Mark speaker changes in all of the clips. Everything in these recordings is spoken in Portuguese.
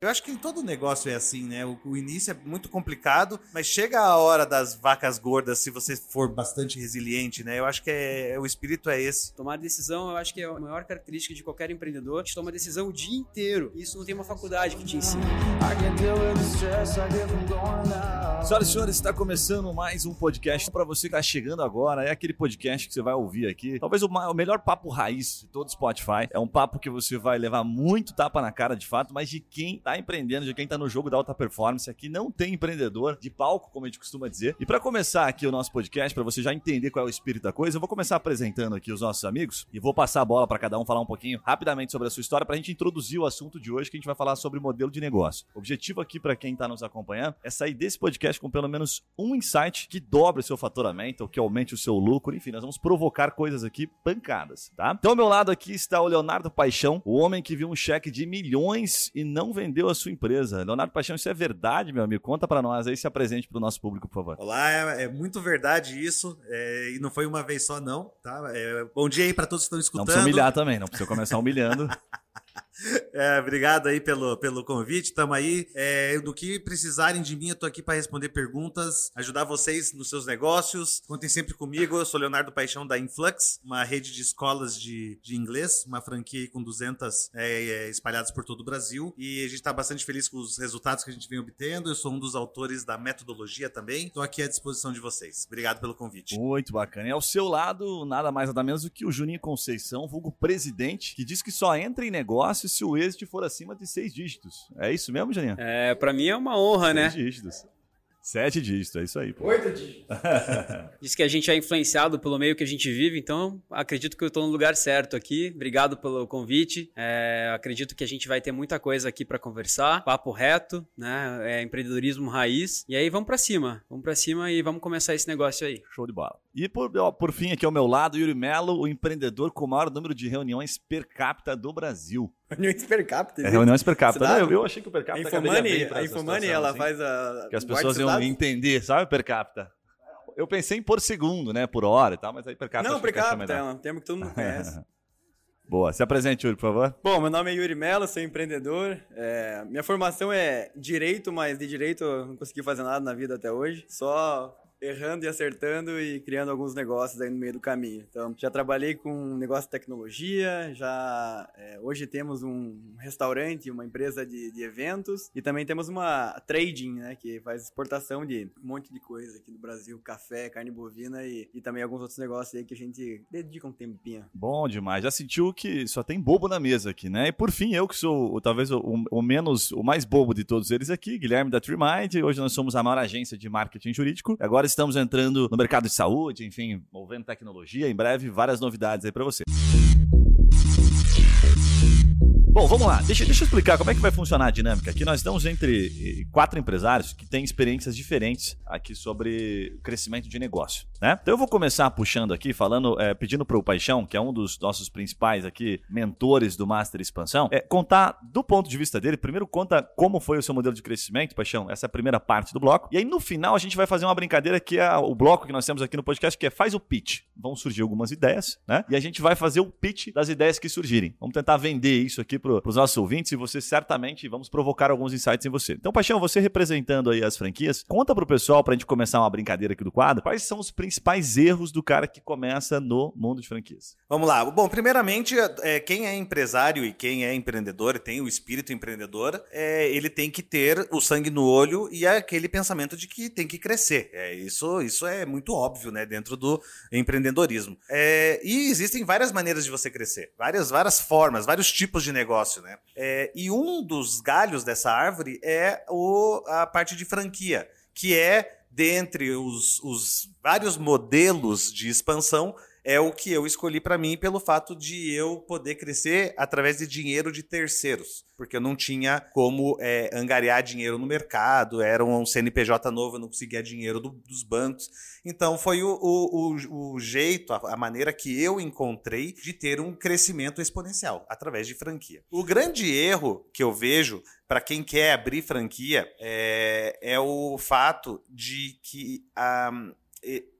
Speaker 1: Eu acho que em todo negócio é assim, né? O, o, início é muito complicado, mas chega a hora das vacas gordas se você for bastante resiliente, né? Eu acho que é, o espírito é esse.
Speaker 2: Tomar decisão, eu acho que é a maior característica de qualquer empreendedor. A gente toma decisão o dia inteiro. Isso não tem uma faculdade que te ensina.
Speaker 3: Senhoras e senhores, está começando mais um podcast para você que está chegando agora. É aquele podcast que você vai ouvir aqui. Talvez o, o melhor papo raiz de todo o Spotify. É um papo que você vai levar muito tapa na cara de fato, mas de quem tá empreendendo, de quem tá no jogo da alta performance. Aqui não tem empreendedor de palco, como a gente costuma dizer. E para começar aqui o nosso podcast, para você já entender qual é o espírito da coisa, eu vou começar apresentando aqui os nossos amigos e vou passar a bola para cada um falar um pouquinho rapidamente sobre a sua história para a gente introduzir o assunto de hoje, que a gente vai falar sobre modelo de negócio. O objetivo aqui para quem tá nos acompanhando é sair desse podcast com pelo menos um insight que dobre o seu faturamento ou que aumente o seu lucro. Enfim, nós vamos provocar coisas aqui pancadas, tá? Então, ao meu lado aqui está o Leonardo Paixão, o homem que viu um cheque de milhões e não vendeu vendeu a sua empresa. Leonardo Paixão, isso é verdade, meu amigo? Conta para nós aí, se apresente para o nosso público, por favor.
Speaker 1: Olá, é, é muito verdade isso. É, e não foi uma vez só, não. Tá? É, bom dia aí para todos que estão escutando.
Speaker 3: Não precisa humilhar também, não precisa começar humilhando.
Speaker 1: É, obrigado aí pelo, pelo convite, tamo aí. É, do que precisarem de mim, eu tô aqui para responder perguntas, ajudar vocês nos seus negócios. Contem sempre comigo, eu sou Leonardo Paixão da Influx, uma rede de escolas de, de inglês, uma franquia com 200 é, é, espalhadas por todo o Brasil. E a gente tá bastante feliz com os resultados que a gente vem obtendo. Eu sou um dos autores da metodologia também. Tô aqui à disposição de vocês. Obrigado pelo convite.
Speaker 3: Muito bacana. E ao seu lado, nada mais nada menos do que o Juninho Conceição, vulgo presidente, que diz que só entra em se o êxito for acima de seis dígitos. É isso mesmo, Janinha?
Speaker 2: É, pra mim é uma honra, seis né?
Speaker 3: Seis dígitos. Sete dígitos, é isso aí.
Speaker 2: Pô. Oito dígitos. Diz que a gente é influenciado pelo meio que a gente vive, então acredito que eu estou no lugar certo aqui. Obrigado pelo convite. É, acredito que a gente vai ter muita coisa aqui para conversar. Papo reto, né? É empreendedorismo raiz. E aí vamos para cima. Vamos para cima e vamos começar esse negócio aí.
Speaker 3: Show de bola. E por, ó, por fim, aqui ao meu lado, Yuri Melo, o empreendedor com o maior número de reuniões per capita do Brasil.
Speaker 2: Reuniões per capita.
Speaker 3: É reuniões per capita. Não, eu, eu, achei que o per capita
Speaker 2: a Infomani, a Infomani ela assim, faz a...
Speaker 3: Que as pessoas iam entender, sabe, per capita. Eu pensei em por segundo, né, por hora e tal, mas aí per capita...
Speaker 2: Não, per capita é um termo que todo mundo conhece.
Speaker 3: Boa. Se apresente, Yuri, por favor.
Speaker 2: Bom, meu nome é Yuri Mello, sou empreendedor. É, minha formação é direito, mas de direito eu não consegui fazer nada na vida até hoje. Só errando e acertando e criando alguns negócios aí no meio do caminho. Então, já trabalhei com negócio de tecnologia, já é, hoje temos um restaurante, uma empresa de, de, eventos e também temos uma trading, né, que faz exportação de um monte de coisa aqui do Brasil, café, carne bovina e, e também alguns outros negócios aí que a gente dedica um tempinho.
Speaker 3: Bom demais. Já sentiu que só tem bobo na mesa aqui, né? E por fim, eu que sou talvez o, o menos, o mais bobo de todos eles aqui, Guilherme da TreeMind. Hoje nós somos a maior agência de marketing jurídico. Agora estamos entrando no mercado de saúde, enfim, movendo tecnologia. Em breve, várias novidades aí para você. Bom, vamos lá. Deixa, deixa eu explicar como é que vai funcionar a dinâmica. Aqui nós estamos entre quatro empresários que têm experiências diferentes aqui sobre crescimento de negócio, né? Então eu vou começar puxando aqui, falando, é, pedindo para o Paixão, que é um dos nossos principais aqui mentores do Master Expansão, é, contar do ponto de vista dele. Primeiro conta como foi o seu modelo de crescimento, Paixão. Essa é a primeira parte do bloco. E aí no final a gente vai fazer uma brincadeira que é o bloco que nós temos aqui no podcast, que é faz o pitch. Vão surgir algumas ideias, né? E a gente vai fazer o pitch das ideias que surgirem. Vamos tentar vender isso aqui para os nossos ouvintes e você certamente vamos provocar alguns insights em você. Então, Paixão, você representando aí as franquias, conta para o pessoal, para a gente começar uma brincadeira aqui do quadro, quais são os principais erros do cara que começa no mundo de franquias?
Speaker 1: Vamos lá. Bom, primeiramente, é, quem é empresário e quem é empreendedor e tem o espírito empreendedor, é, ele tem que ter o sangue no olho e aquele pensamento de que tem que crescer. É, isso, isso é muito óbvio, né, dentro do empreendedorismo. É, e existem várias maneiras de você crescer, várias, várias formas, vários tipos de negócio, né? É, e um dos galhos dessa árvore é o, a parte de franquia, que é, dentre os, os vários modelos de expansão, é o que eu escolhi para mim pelo fato de eu poder crescer através de dinheiro de terceiros, porque eu não tinha como é, angariar dinheiro no mercado, era um CNPJ novo, eu não conseguia dinheiro do, dos bancos. Então foi o, o, o, jeito, a, a, maneira que eu encontrei de ter um crescimento exponencial através de franquia. O grande erro que eu vejo para quem quer abrir franquia é, é o fato de que. Um,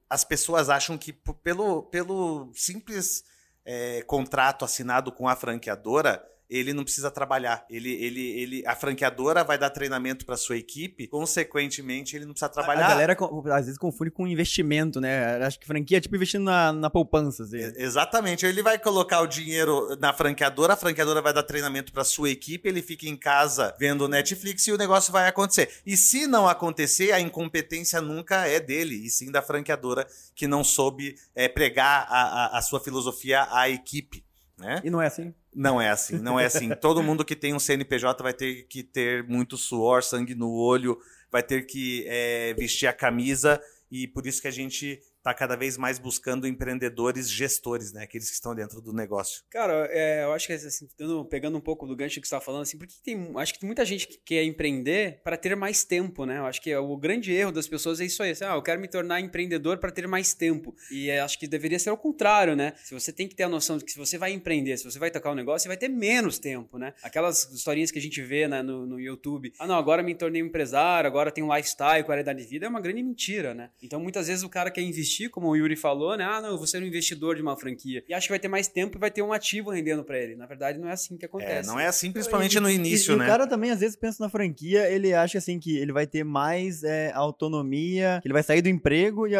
Speaker 1: as pessoas acham que pelo, pelo simples é, contrato assinado com a franqueadora, ele não precisa trabalhar. Ele, ele, ele, a franqueadora vai dar treinamento para sua equipe, consequentemente, ele não precisa trabalhar.
Speaker 2: A, galera às vezes confunde com investimento, né? Acho que franquia é tipo investindo na, na poupança. Assim.
Speaker 1: Exatamente. Ele vai colocar o dinheiro na franqueadora, a franqueadora vai dar treinamento para sua equipe, ele fica em casa vendo Netflix e o negócio vai acontecer. E se não acontecer, a incompetência nunca é dele, e sim da franqueadora que não soube é, pregar a, a, a sua filosofia à equipe. Né?
Speaker 2: E não é assim?
Speaker 1: Não é assim, não é assim. Todo mundo que tem um CNPJ vai ter que ter muito suor, sangue no olho, vai ter que é, vestir a camisa e por isso que a gente está cada vez mais buscando empreendedores gestores, né? Aqueles que estão dentro do negócio.
Speaker 2: Cara, é, eu acho que assim, pegando um pouco do gancho que você está falando, assim, porque tem, acho que tem muita gente que quer empreender para ter mais tempo, né? Eu acho que o grande erro das pessoas é isso aí. Assim, ah, eu quero me tornar empreendedor para ter mais tempo. E é, acho que deveria ser o contrário, né? Se você tem que ter a noção de que se você vai empreender, se você vai tocar um negócio, você vai ter menos tempo, né? Aquelas historinhas que a gente vê né, no, no YouTube. Ah, não, agora me tornei um empresário, agora tenho um lifestyle, qualidade de vida. É uma grande mentira, né? Então, muitas vezes o cara quer investir investir, como o Yuri falou, né? Ah, não, eu vou ser um investidor de uma franquia. E acho que vai ter mais tempo e vai ter um ativo rendendo para ele. Na verdade, não é assim que acontece.
Speaker 1: É, não é assim, principalmente e, no início,
Speaker 2: e,
Speaker 1: né?
Speaker 2: E o cara também, às vezes, pensa na franquia, ele acha assim que ele vai ter mais é, autonomia, que ele vai sair do emprego e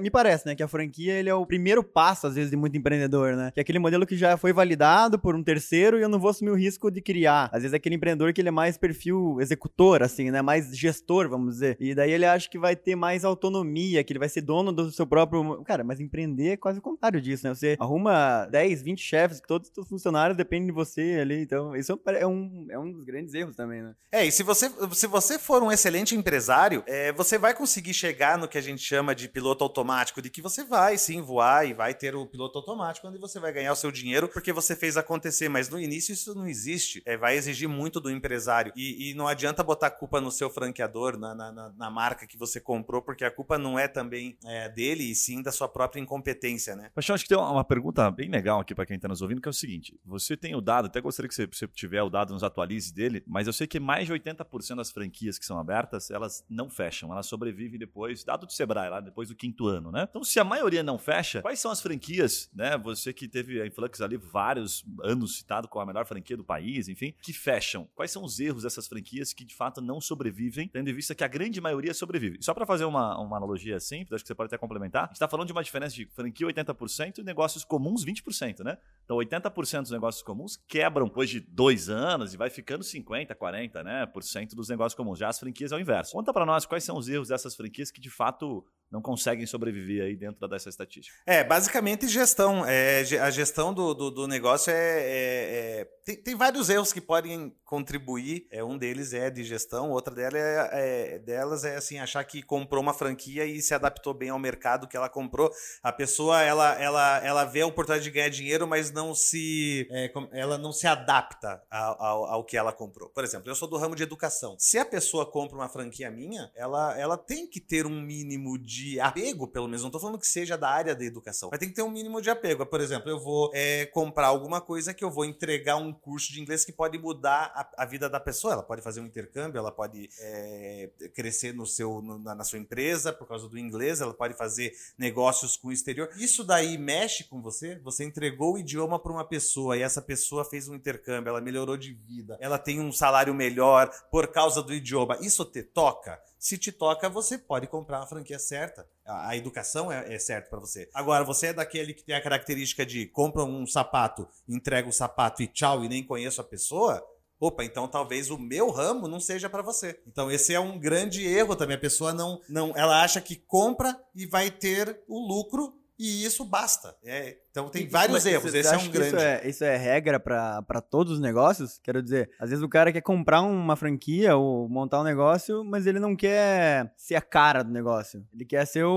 Speaker 2: me parece, né, que a franquia ele é o primeiro passo, às vezes, de muito empreendedor, né? Que é aquele modelo que já foi validado por um terceiro e eu não vou assumir o risco de criar. Às vezes é aquele empreendedor que ele é mais perfil executor, assim, né? Mais gestor, vamos dizer. E daí ele acha que vai ter mais autonomia, que ele vai ser dono do seu próprio. Cara, mas empreender é quase o contrário disso, né? Você arruma 10, 20 chefes, todos os funcionários dependem de você ali. Então, isso é um, é um dos grandes erros também, né?
Speaker 1: É, e se você, se você for um excelente empresário, é, você vai conseguir chegar no que a gente chama de piloto automático, de que você vai sim voar e vai ter o piloto automático, onde você vai ganhar o seu dinheiro porque você fez acontecer. Mas no início isso não existe. É, vai exigir muito do empresário. E, e, não adianta botar culpa no seu franqueador, na, na, na, marca que você comprou, porque a culpa não é também é, dele, e sim da sua própria incompetência, né?
Speaker 3: Paixão, acho que tem uma pergunta bem legal aqui para quem está nos ouvindo, que é o seguinte: você tem o dado, até gostaria que você, se tiver o dado, nos atualize dele, mas eu sei que mais de 80% das franquias que são abertas, elas não fecham, elas sobrevivem depois, dado do Sebrae, lá depois do quinto ano, né? Então, se a maioria não fecha, quais são as franquias, né? Você que teve a Influx ali vários anos citado como a melhor franquia do país, enfim, que fecham. Quais são os erros dessas franquias que de fato não sobrevivem, tendo em vista que a grande maioria sobrevive? Só para fazer uma, uma analogia simples, acho que você pode até complementar, a gente está falando de uma diferença de franquia 80% e negócios comuns 20%, né? Então 80% dos negócios comuns quebram depois de dois anos e vai ficando 50, 40, né? Por cento dos negócios comuns. Já as franquias é o inverso. Conta para nós quais são os erros dessas franquias que de fato não conseguem sobreviver aí dentro dessa estatística.
Speaker 1: É, basicamente gestão. É, a gestão do, do, do negócio é, é, é tem, tem, vários erros que podem contribuir. É, um deles é de gestão, outra delas é, é, delas é assim achar que comprou uma franquia e se adaptou bem ao mercado que ela comprou. A pessoa ela, ela, ela vê a oportunidade de ganhar dinheiro, mas não se é, ela não se adapta ao, ao, ao, que ela comprou. Por exemplo, eu sou do ramo de educação. Se a pessoa compra uma franquia minha, ela, ela tem que ter um mínimo de de apego, pelo menos. Não tô falando que seja da área da educação. Mas tem que ter um mínimo de apego. Por exemplo, eu vou é, comprar alguma coisa que eu vou entregar um curso de inglês que pode mudar a, a vida da pessoa. Ela pode fazer um intercâmbio, ela pode é, crescer no seu, no, na, na sua empresa por causa do inglês, ela pode fazer negócios com o exterior. Isso daí mexe com você? Você entregou o idioma para uma pessoa e essa pessoa fez um intercâmbio, ela melhorou de vida, ela tem um salário melhor por causa do idioma. Isso te toca? Se te toca, você pode comprar a franquia certa. A, a educação é, é certa para você. Agora, você é daquele que tem a característica de compra um sapato, entrega o sapato e tchau e nem conheço a pessoa. Opa, então talvez o meu ramo não seja para você. Então esse é um grande erro também. A pessoa não, não, ela acha que compra e vai ter o lucro e isso basta. É, então tem vários erros. Esse é um grande.
Speaker 2: Isso é, isso é regra para todos os negócios? Quero dizer, às vezes o cara quer comprar uma franquia ou montar um negócio, mas ele não quer ser a cara do negócio. Ele quer ser o,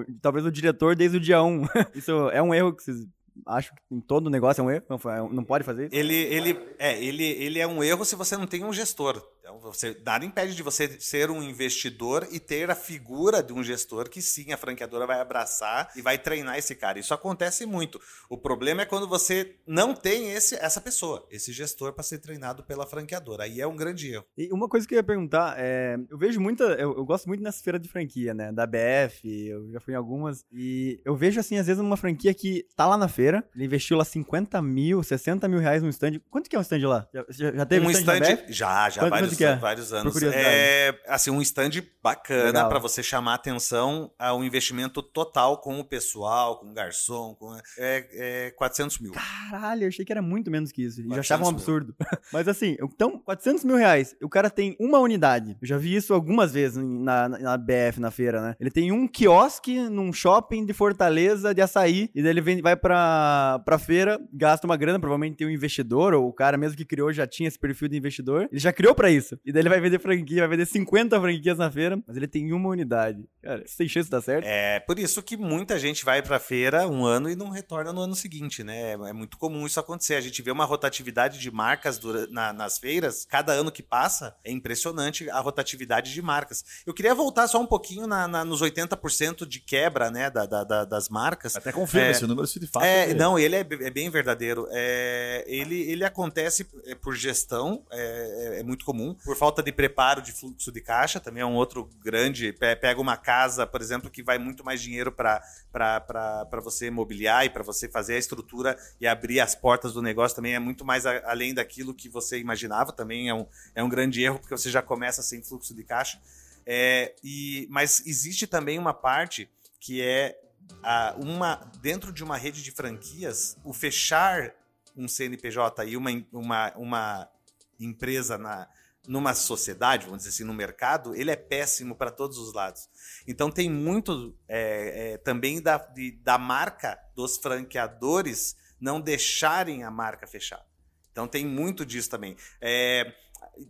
Speaker 2: o talvez o diretor desde o dia 1. isso é um erro que vocês acho que em todo negócio é um erro, não, não pode fazer isso?
Speaker 1: Ele, ele, é, ele, ele é um erro se você não tem um gestor. Então, você, nada impede de você ser um investidor e ter a figura de um gestor que sim, a franqueadora vai abraçar e vai treinar esse cara. Isso acontece muito. O problema é quando você não tem esse, essa pessoa, esse gestor para ser treinado pela franqueadora. Aí é um grande erro.
Speaker 2: E uma coisa que eu ia perguntar, é, eu vejo muita, eu, eu gosto muito nessa feira de franquia, né, da BF, eu já fui em algumas, e eu vejo assim, às vezes uma franquia que tá lá na feira, ele investiu lá 50 mil, 60 mil reais no stand. Quanto que é um stand lá? Já, já teve
Speaker 1: um
Speaker 2: stand,
Speaker 1: stand já, já,
Speaker 2: Quanto-
Speaker 1: vários,
Speaker 2: que é?
Speaker 1: vários anos. É, assim, um stand bacana para você chamar atenção ao investimento total com o pessoal, com o garçom, com é, é 400 mil.
Speaker 2: Caralho, eu achei que era muito menos que isso. Já
Speaker 1: 400
Speaker 2: achava um absurdo. Mas assim, então, 400 mil reais. O cara tem uma unidade. Eu já vi isso algumas vezes na, na, na BF, na feira, né? Ele tem um quiosque num shopping de Fortaleza, de açaí. E daí ele vem, vai pra, pra feira, gasta uma grana. Provavelmente tem um investidor, ou o cara mesmo que criou já tinha esse perfil de investidor. Ele já criou pra isso. E daí ele vai vender franquia, vai vender 50 franquias na feira. Mas ele tem uma unidade. Cara, isso tem chance de dar certo?
Speaker 1: É por isso que muita gente vai para feira um ano e não retorna no ano seguinte, né? É muito comum isso acontecer. A gente vê uma rotatividade de marcas dura- na- nas feiras, cada ano que passa, é impressionante a rotatividade de marcas. Eu queria voltar só um pouquinho na- na- nos 80% de quebra, né, da- da- da- das marcas.
Speaker 3: Até confirma
Speaker 1: É.
Speaker 3: esse número se de fato.
Speaker 1: É, não, ele é, é bem verdadeiro. É, ele, ele acontece é, por gestão, é, é- é muito comum. Por falta de preparo de fluxo de caixa, também é um outro grande. pe- Pega uma casa, por exemplo, que vai muito mais dinheiro para você mobiliar e para você fazer a estrutura e abrir as portas do negócio também é muito mais a- além daquilo que você imaginava. Também é um, é um grande erro, porque você já começa sem fluxo de caixa. É, e, mas existe também uma parte que é a- uma dentro de uma rede de franquias, o fechar um CNPJ e uma, uma, uma empresa na, numa sociedade, vamos dizer assim, no mercado, ele é péssimo para todos os lados. Então tem muito é, é, também da, de- da marca dos franqueadores não deixarem a marca fechar. Então tem muito disso também. É,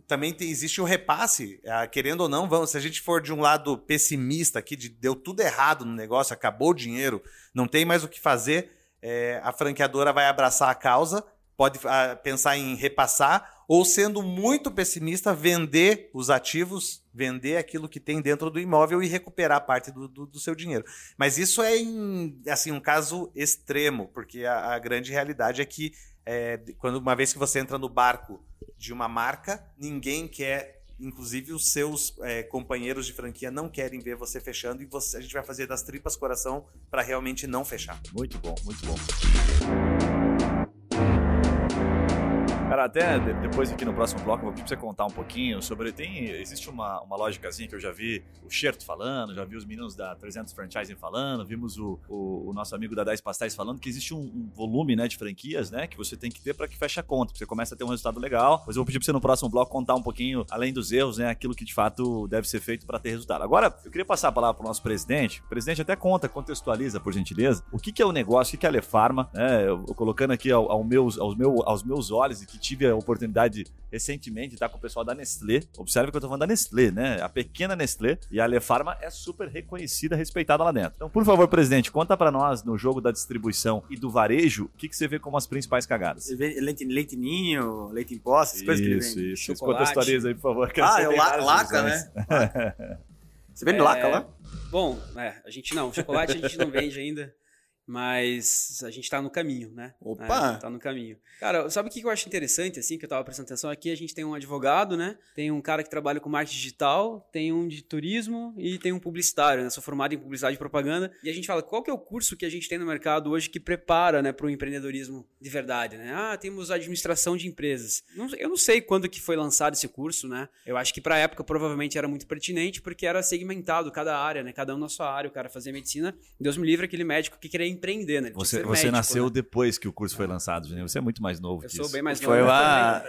Speaker 1: também tem- existe o repasse, ah, querendo ou não, vamos, se a gente for de um lado pessimista aqui, de deu tudo errado no negócio, acabou o dinheiro, não tem mais o que fazer, é, a franqueadora vai abraçar a causa, pode ah, pensar em repassar, ou sendo muito pessimista, vender os ativos, vender aquilo que tem dentro do imóvel e recuperar parte do, do- do seu dinheiro. Mas isso é em, assim, um caso extremo, porque a, a grande realidade é que é, quando uma vez que você entra no barco de uma marca, ninguém quer, inclusive os seus é, companheiros de franquia não querem ver você fechando e você- a gente vai fazer das tripas coração para realmente não fechar.
Speaker 3: Muito bom, muito bom. Cara, até de- depois aqui no próximo bloco vou pedir pra você contar um pouquinho sobre. Tem, existe uma, uma lógicazinha que eu já vi o Xerto falando, já vi os meninos da 300 Franchising falando, vimos o, o, o nosso amigo da 10 Pastéis falando que existe um, um volume né, de franquias né, que você tem que ter para que feche a conta, pra você começa a ter um resultado legal. Mas eu vou pedir pra você no próximo bloco contar um pouquinho, além dos erros, né, aquilo que de fato deve ser feito para ter resultado. Agora, eu queria passar a palavra pro nosso presidente. O presidente até conta, contextualiza, por gentileza, o que, que é o negócio, o que, que é a Lefarma, né? Eu, eu colocando aqui ao, ao meus, aos, meu, aos meus olhos que tive a oportunidade recentemente de estar com o pessoal da Nestlé. Observe que eu tô falando da Nestlé, né? A pequena Nestlé. E a Lefarma é super reconhecida, respeitada lá dentro. Então, por favor, presidente, conta para nós no jogo da distribuição e do varejo, o que, que você vê como as principais cagadas.
Speaker 2: Leite, leite ninho, leite em pó, essas coisas que ele
Speaker 3: Isso,
Speaker 2: vende.
Speaker 3: isso.
Speaker 4: Chocolate.
Speaker 3: Contextualiza aí, por favor. que
Speaker 2: Ah, é la- laca, né? Você vende
Speaker 4: É,
Speaker 2: laca lá?
Speaker 4: Bom, é, a gente não. Chocolate a gente não vende ainda. Mas a gente tá no caminho, né?
Speaker 2: Opa!
Speaker 4: É, tá no caminho. Cara, sabe o que eu acho interessante, assim, que eu tava prestando atenção aqui? A gente tem um advogado, né? Tem um cara que trabalha com marketing digital, tem um de turismo e tem um publicitário, né? Sou formado em publicidade e propaganda. E a gente fala, qual que é o curso que a gente tem no mercado hoje que prepara, né, para o empreendedorismo de verdade, né? Ah, temos administração de empresas. Eu não sei quando que foi lançado esse curso, né? Eu acho que pra época provavelmente era muito pertinente porque era segmentado cada área, né? Cada um na sua área. O cara fazia medicina, Deus me livre aquele médico que queria empreender, né? Ele que
Speaker 3: Você, você
Speaker 4: médico,
Speaker 3: nasceu
Speaker 4: né?
Speaker 3: depois que o curso foi lançado, Juninho. Você é muito mais novo
Speaker 4: Eu
Speaker 3: que
Speaker 4: sou
Speaker 3: isso.
Speaker 4: bem mais
Speaker 2: Foi
Speaker 4: novo.
Speaker 2: lá.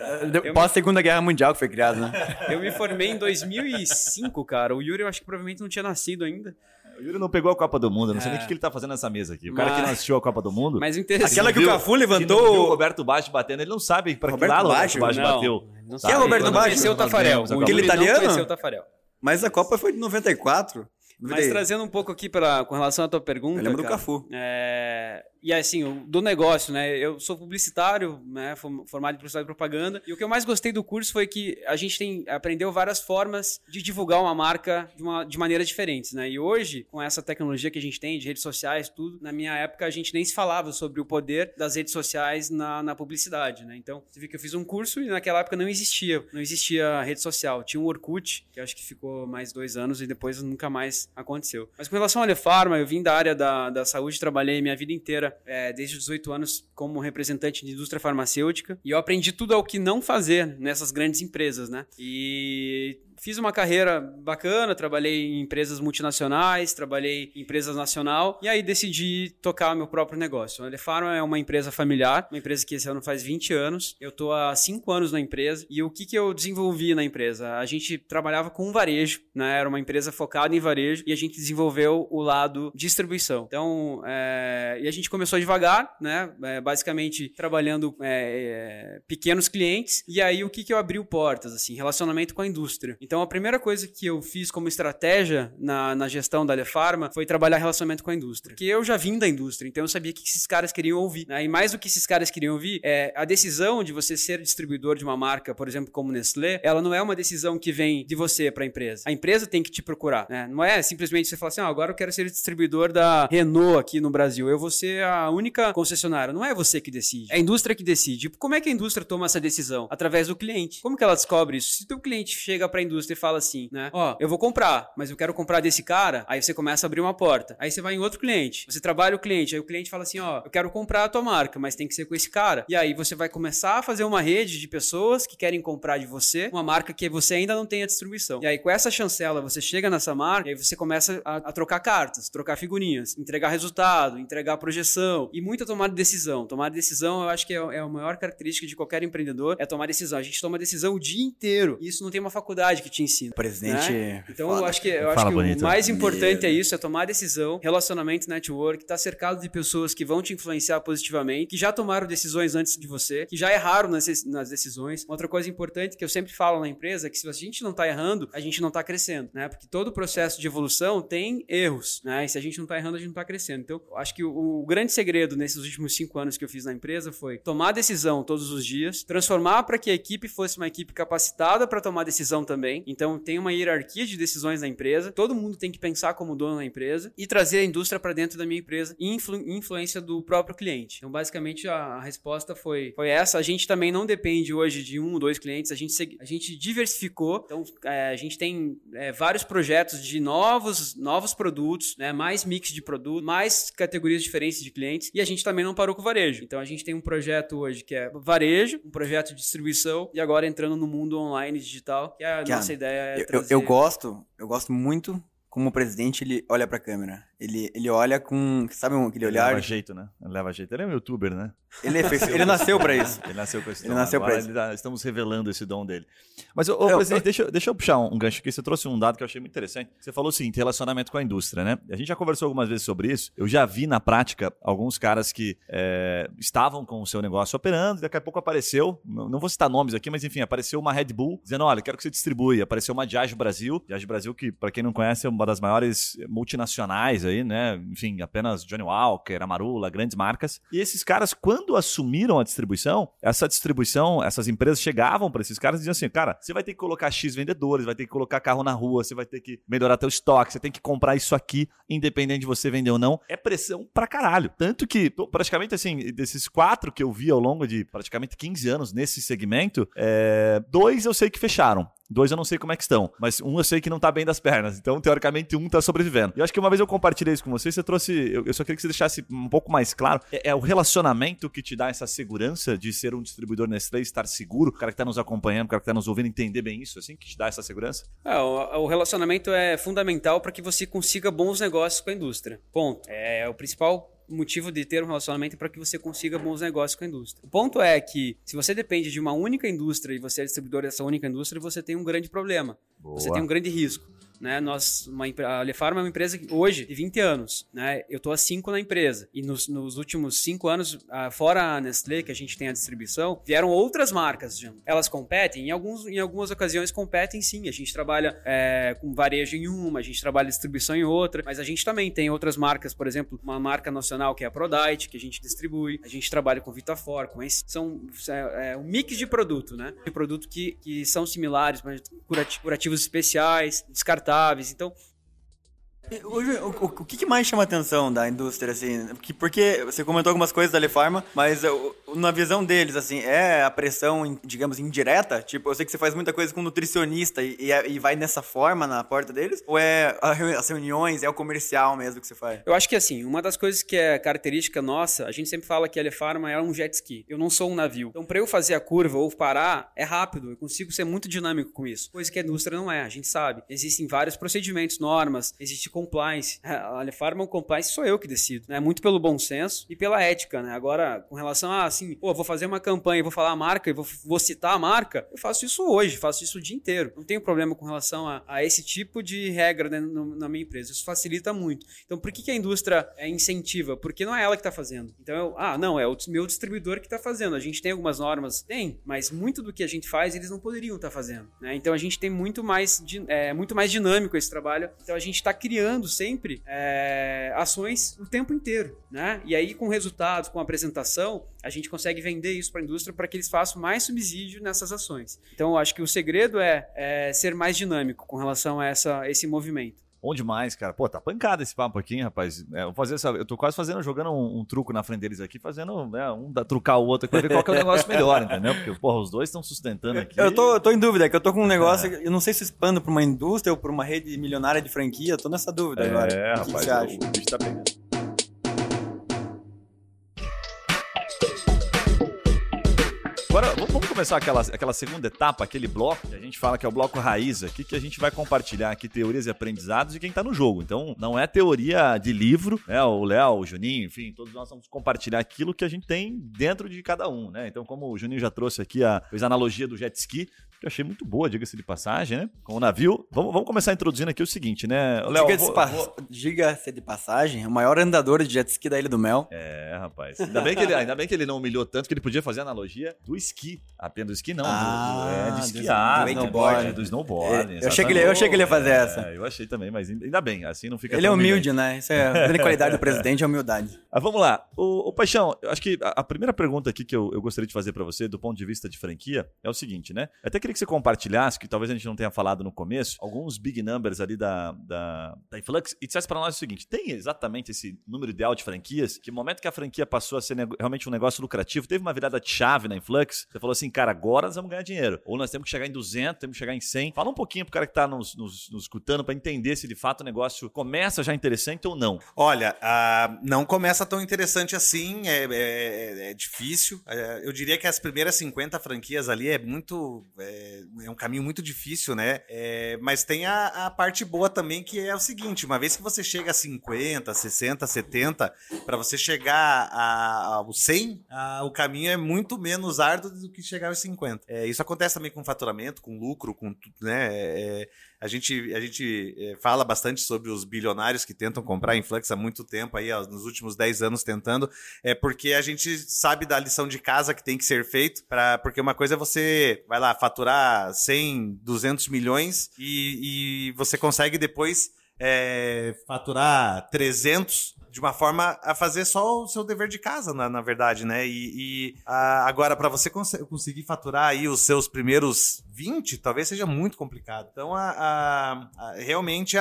Speaker 4: Eu-
Speaker 2: Pós Segunda Guerra Mundial que foi criado, né?
Speaker 4: Eu me formei em 2005, cara. O Yuri eu acho que provavelmente não tinha nascido ainda.
Speaker 3: O Yuri não pegou a Copa do Mundo, eu não sei
Speaker 4: É.
Speaker 3: nem o que que ele tá fazendo nessa mesa aqui. O cara que
Speaker 4: Mas-
Speaker 3: não assistiu a Copa do Mundo.
Speaker 4: Mas o interessante...
Speaker 2: Aquela que o
Speaker 3: viu-
Speaker 2: Cafu
Speaker 3: que não viu o
Speaker 2: levantou.
Speaker 3: Roberto Baixo batendo, ele não sabe pra que lado o Roberto
Speaker 2: Baggio?
Speaker 3: Baixo
Speaker 4: Não,
Speaker 3: bateu.
Speaker 4: Não
Speaker 2: Quem é Roberto
Speaker 4: Não
Speaker 2: Baggio?
Speaker 4: conheceu o Tafarel. O
Speaker 2: Aquele
Speaker 4: não
Speaker 2: italiano?
Speaker 4: conheceu o Tafarel.
Speaker 2: Mas a Copa foi de 94.
Speaker 4: Mas trazendo um pouco aqui pra, com relação à tua pergunta.
Speaker 2: Eu lembro
Speaker 4: cara,
Speaker 2: do Cafu.
Speaker 4: É, e assim, do negócio, né? Eu sou publicitário, né? Formado em publicidade e propaganda. E o que eu mais gostei do curso foi que a gente tem, aprendeu várias formas de divulgar uma marca de, uma, de maneiras diferentes, né? E hoje, com essa tecnologia que a gente tem, de redes sociais, tudo, na minha época a gente nem se falava sobre o poder das redes sociais na, na publicidade, né? Então, você viu que eu fiz um curso e naquela época não existia, não existia rede social. Tinha um Orkut, que acho que ficou mais dois anos e depois nunca mais aconteceu. Mas com relação à Lefarma, eu vim da área da, da saúde, trabalhei minha vida inteira, é, desde os 18 anos, como representante de indústria farmacêutica. E eu aprendi tudo ao que não fazer nessas grandes empresas, né? E fiz uma carreira bacana, trabalhei em empresas multinacionais, trabalhei em empresas nacional e aí decidi tocar meu próprio negócio. A Elefarma é uma empresa familiar, uma empresa que esse ano faz 20 anos. Eu tô há 5 anos na empresa e o que, que eu desenvolvi na empresa? A gente trabalhava com varejo, né? Era uma empresa focada em varejo e a gente desenvolveu o lado distribuição. Então, é... e a gente começou devagar, né? É, basicamente trabalhando é, pequenos clientes e aí o que, que eu abriu portas, assim, relacionamento com a indústria. Então, então, a primeira coisa que eu fiz como estratégia na, na gestão da Alefarma foi trabalhar relacionamento com a indústria. Porque eu já vim da indústria, então eu sabia o que esses caras queriam ouvir. Né? E mais do que esses caras queriam ouvir, é a decisão de você ser distribuidor de uma marca, por exemplo, como Nestlé, ela não é uma decisão que vem de você para a empresa. A empresa tem que te procurar. Né? Não é simplesmente você falar assim, ah, agora eu quero ser distribuidor da Renault aqui no Brasil. Eu vou ser a única concessionária. Não é você que decide. É a indústria que decide. Como é que a indústria toma essa decisão? Através do cliente. Como que ela descobre isso? Se o cliente chega para a indústria indústria e fala assim, né? Ó, eu vou comprar, mas eu quero comprar desse cara. Aí você começa a abrir uma porta. Aí você vai em outro cliente. Você trabalha o cliente. Aí o cliente fala assim, ó, eu quero comprar a tua marca, mas tem que ser com esse cara. E aí você vai começar a fazer uma rede de pessoas que querem comprar de você uma marca que você ainda não tem a distribuição. E aí com essa chancela você chega nessa marca e aí você começa a, a trocar cartas, trocar figurinhas, entregar resultado, entregar projeção e muita tomada de decisão. Tomar decisão eu acho que é, é a maior característica de qualquer empreendedor, é tomar decisão. A gente toma decisão o dia inteiro. E isso não tem uma faculdade que te ensina.
Speaker 2: O presidente.
Speaker 4: Né? Então eu acho que, eu acho que o mais importante é isso, é tomar decisão, relacionamento, network, estar tá cercado de pessoas que vão te influenciar positivamente, que já tomaram decisões antes de você, que já erraram nas, nas decisões. Outra coisa importante que eu sempre falo na empresa é que se a gente não está errando, a gente não está crescendo, né? Porque todo processo de evolução tem erros, né? E se a gente não está errando, a gente não está crescendo. Então, acho que o, o grande segredo nesses últimos cinco anos que eu fiz na empresa foi tomar decisão todos os dias, transformar para que a equipe fosse uma equipe capacitada para tomar decisão também. Então, tem uma hierarquia de decisões na empresa, todo mundo tem que pensar como dono na empresa e trazer a indústria para dentro da minha empresa e influ influência do próprio cliente. Então, basicamente, a, a, resposta foi, foi essa. A gente também não depende hoje de um ou dois clientes, a gente, a gente diversificou. Então, é, a gente tem é, vários projetos de novos, novos produtos, né, mais mix de produto, mais categorias diferentes de clientes e a gente também não parou com o varejo. Então, a gente tem um projeto hoje que é varejo, um projeto de distribuição e agora entrando no mundo online digital, que é a que nossa a, ideia é
Speaker 2: eu, trazer... eu gosto, eu gosto muito como o presidente ele olha pra câmera. Ele, ele olha com. Sabe aquele olhar?
Speaker 3: Ele leva jeito, né? Ele leva jeito. Ele é um youtuber, né?
Speaker 2: Ele, é, ele nasceu pra isso.
Speaker 3: Ele nasceu com esse
Speaker 2: ele dom. Nasceu
Speaker 3: Agora
Speaker 2: pra isso.
Speaker 3: Estamos revelando esse dom dele. Mas, ô, eu, presidente, eu... Deixa, deixa eu puxar um gancho aqui. Você trouxe um dado que eu achei muito interessante. Você falou o seguinte: relacionamento com a indústria, né? A gente já conversou algumas vezes sobre isso. Eu já vi na prática alguns caras que é, estavam com o seu negócio operando, e daqui a pouco apareceu, não, não, vou citar nomes aqui, mas enfim, apareceu uma Red Bull dizendo: olha, quero que você distribui. Apareceu uma Diageo Brasil. Diageo Brasil, que, para quem não conhece, é uma das maiores multinacionais aí, né? Enfim, apenas Johnny Walker, Amarula, grandes marcas. E esses caras, quando assumiram a distribuição, essa distribuição, essas empresas chegavam para esses caras e diziam assim: cara, você vai ter que colocar X vendedores, vai ter que colocar carro na rua, você vai ter que melhorar teu estoque, você tem que comprar isso aqui, independente de você vender ou não. É pressão pra caralho. Tanto que, praticamente assim, desses quatro que eu vi ao longo de praticamente 15 anos nesse segmento, é... dois eu sei que fecharam. Dois eu não sei como é que estão, mas um eu sei que não tá bem das pernas. Então, teoricamente, um tá sobrevivendo. E eu acho que uma vez eu compartilhei isso com você, você trouxe. Eu, eu só queria que você deixasse um pouco mais claro. É, é, o relacionamento que te dá essa segurança de ser um distribuidor Nestlé, estar seguro, o cara que tá nos acompanhando, o cara que tá nos ouvindo entender bem isso, assim, que te dá essa segurança?
Speaker 4: É, o, o relacionamento é fundamental para que você consiga bons negócios com a indústria. Ponto. É o principal motivo de ter um relacionamento para que você consiga bons negócios com a indústria. O ponto é que se você depende de uma única indústria e você é distribuidor dessa única indústria, você tem um grande problema. Boa. Você tem um grande risco. Né? Nós, uma, a Alefarma é uma empresa que hoje de 20 anos, né? Eu tô há 5 na empresa e nos, nos últimos 5 anos, fora a Nestlé, que a gente tem a distribuição, vieram outras marcas. Já. Elas competem? Em, alguns, em algumas ocasiões competem sim. A gente trabalha é, com varejo em uma, a gente trabalha distribuição em outra, mas a gente também tem outras marcas, por exemplo, uma marca nacional que é a Prodite, que a gente distribui. A gente trabalha com Vitafor, com esse, são é, é, um mix de produto, né? De produto que, que são similares, mas curativos especiais, descartáveis. Então,
Speaker 2: o, o, o, que mais chama atenção da indústria, assim? Porque você comentou algumas coisas da Lefarma, mas na visão deles, assim, é a pressão, digamos, indireta? Tipo, eu sei que você faz muita coisa com nutricionista e, e, é, e vai nessa forma na porta deles? Ou é as reuniões, é o comercial mesmo que você faz?
Speaker 4: Eu acho que, assim, uma das coisas que é característica nossa, a gente sempre fala que a Lefarma é um jet ski. Eu não sou um navio. Então, para eu fazer a curva ou parar, é rápido. Eu consigo ser muito dinâmico com isso. Coisa que a indústria não é, a gente sabe. Existem vários procedimentos, normas, existe compliance. A Farma, o compliance sou eu que decido, né? Muito pelo bom senso e pela ética, né? Agora, com relação a, assim, pô, vou fazer uma campanha, vou falar a marca e vou, vou citar a marca, eu faço isso hoje, faço isso o dia inteiro. Não tenho problema com relação a, a esse tipo de regra né, no, na minha empresa. Isso facilita muito. Então, por que, que a indústria é incentiva? Porque não é ela que está fazendo. Então, eu, ah, não, é o meu distribuidor que está fazendo. A gente tem algumas normas? Tem, mas muito do que a gente faz, eles não poderiam estar tá fazendo. Né? Então, a gente tem muito mais, é, muito mais dinâmico esse trabalho. Então, a gente está criando sempre é, ações o tempo inteiro, né? E aí com resultados, com apresentação, a gente consegue vender isso para a indústria para que eles façam mais subsídio nessas ações. Então, eu acho que o segredo é, é ser mais dinâmico com relação a essa, esse movimento.
Speaker 3: Bom demais, cara. Pô, tá pancada esse papo aqui, hein, rapaz. É, vou fazer essa, eu tô quase fazendo, jogando um, um, truco na frente deles aqui, fazendo né, um da, trucar o outro pra ver qual que é o negócio melhor, entendeu? Porque, porra, os dois estão sustentando aqui.
Speaker 2: Eu tô, eu tô em dúvida, é que eu tô com um negócio, é. eu não sei se expando pra uma indústria ou pra uma rede milionária de franquia, eu tô nessa dúvida
Speaker 3: é,
Speaker 2: agora.
Speaker 3: É, rapaz, que que você acha? o bicho tá pegando. Agora, vamos começar aquela, aquela segunda etapa, aquele bloco que a gente fala que é o bloco raiz aqui, que a gente vai compartilhar aqui teorias e aprendizados de quem está no jogo. Então, não é teoria de livro, né? O Léo, o Juninho, enfim, todos nós vamos compartilhar aquilo que a gente tem dentro de cada um, né? Então, como o Juninho já trouxe aqui a, fez a analogia do jet ski, que eu achei muito boa, diga-se de passagem, né? Com o navio. Vamos, vamos começar introduzindo aqui o seguinte, né?
Speaker 2: Léo, diga-se vou... diga de passagem, é o maior andador de jet ski da Ilha do Mel.
Speaker 3: É, rapaz. Ainda bem que ele, ainda bem que ele não humilhou tanto que ele podia fazer a analogia do esqui. Apenas do esqui, não.
Speaker 2: Ah,
Speaker 3: do, é, de esquiar, do, snowboard. Do snowboard.
Speaker 2: É, eu, achei que ele, eu achei que ele ia fazer essa.
Speaker 3: É, eu achei também, mas ainda bem, assim não fica
Speaker 2: Ele é humilde, né? Isso é a grande qualidade do presidente, é humildade.
Speaker 3: Ah, vamos lá. O, o Paixão, eu acho que a, a, primeira pergunta aqui que eu, eu gostaria de fazer para você, do ponto de vista de franquia, é o seguinte, né? Eu até queria que você compartilhasse que talvez a gente não tenha falado no começo, alguns big numbers ali da, da, da Influx, e dissesse para nós o seguinte: tem exatamente esse número ideal de franquias? Que no momento que a franquia passou a ser realmente um negócio lucrativo, teve uma virada de chave na Influx, você falou assim, cara, agora nós vamos ganhar dinheiro. Ou nós temos que chegar em 200, temos que chegar em 100. Fala um pouquinho pro cara que está nos, nos, nos escutando para entender se de fato o negócio começa já interessante ou não.
Speaker 1: Olha, uh, não começa tão interessante assim, é, é, é difícil. É, eu diria que as primeiras 50 franquias ali é muito. É, é um caminho muito difícil, né? É, mas tem a, a, parte boa também, que é o seguinte: uma vez que você chega a 50, 60, 70, para você chegar ao 100, a, o caminho é muito menos árduo do que chegar aos 50. É, isso acontece também com faturamento, com lucro, com né? É, a gente, a gente é, fala bastante sobre os bilionários que tentam comprar a Influx há muito tempo, aí, nos últimos 10 anos tentando, é porque a gente sabe da lição de casa que tem que ser feito, pra, porque uma coisa é você, vai lá, faturar 100, 200 milhões e, e você consegue depois é, faturar 300 de uma forma a fazer só o seu dever de casa, na, na verdade, né? E, e a, agora, para você cons conseguir faturar aí os seus primeiros 20, talvez seja muito complicado. Então, a, a, a realmente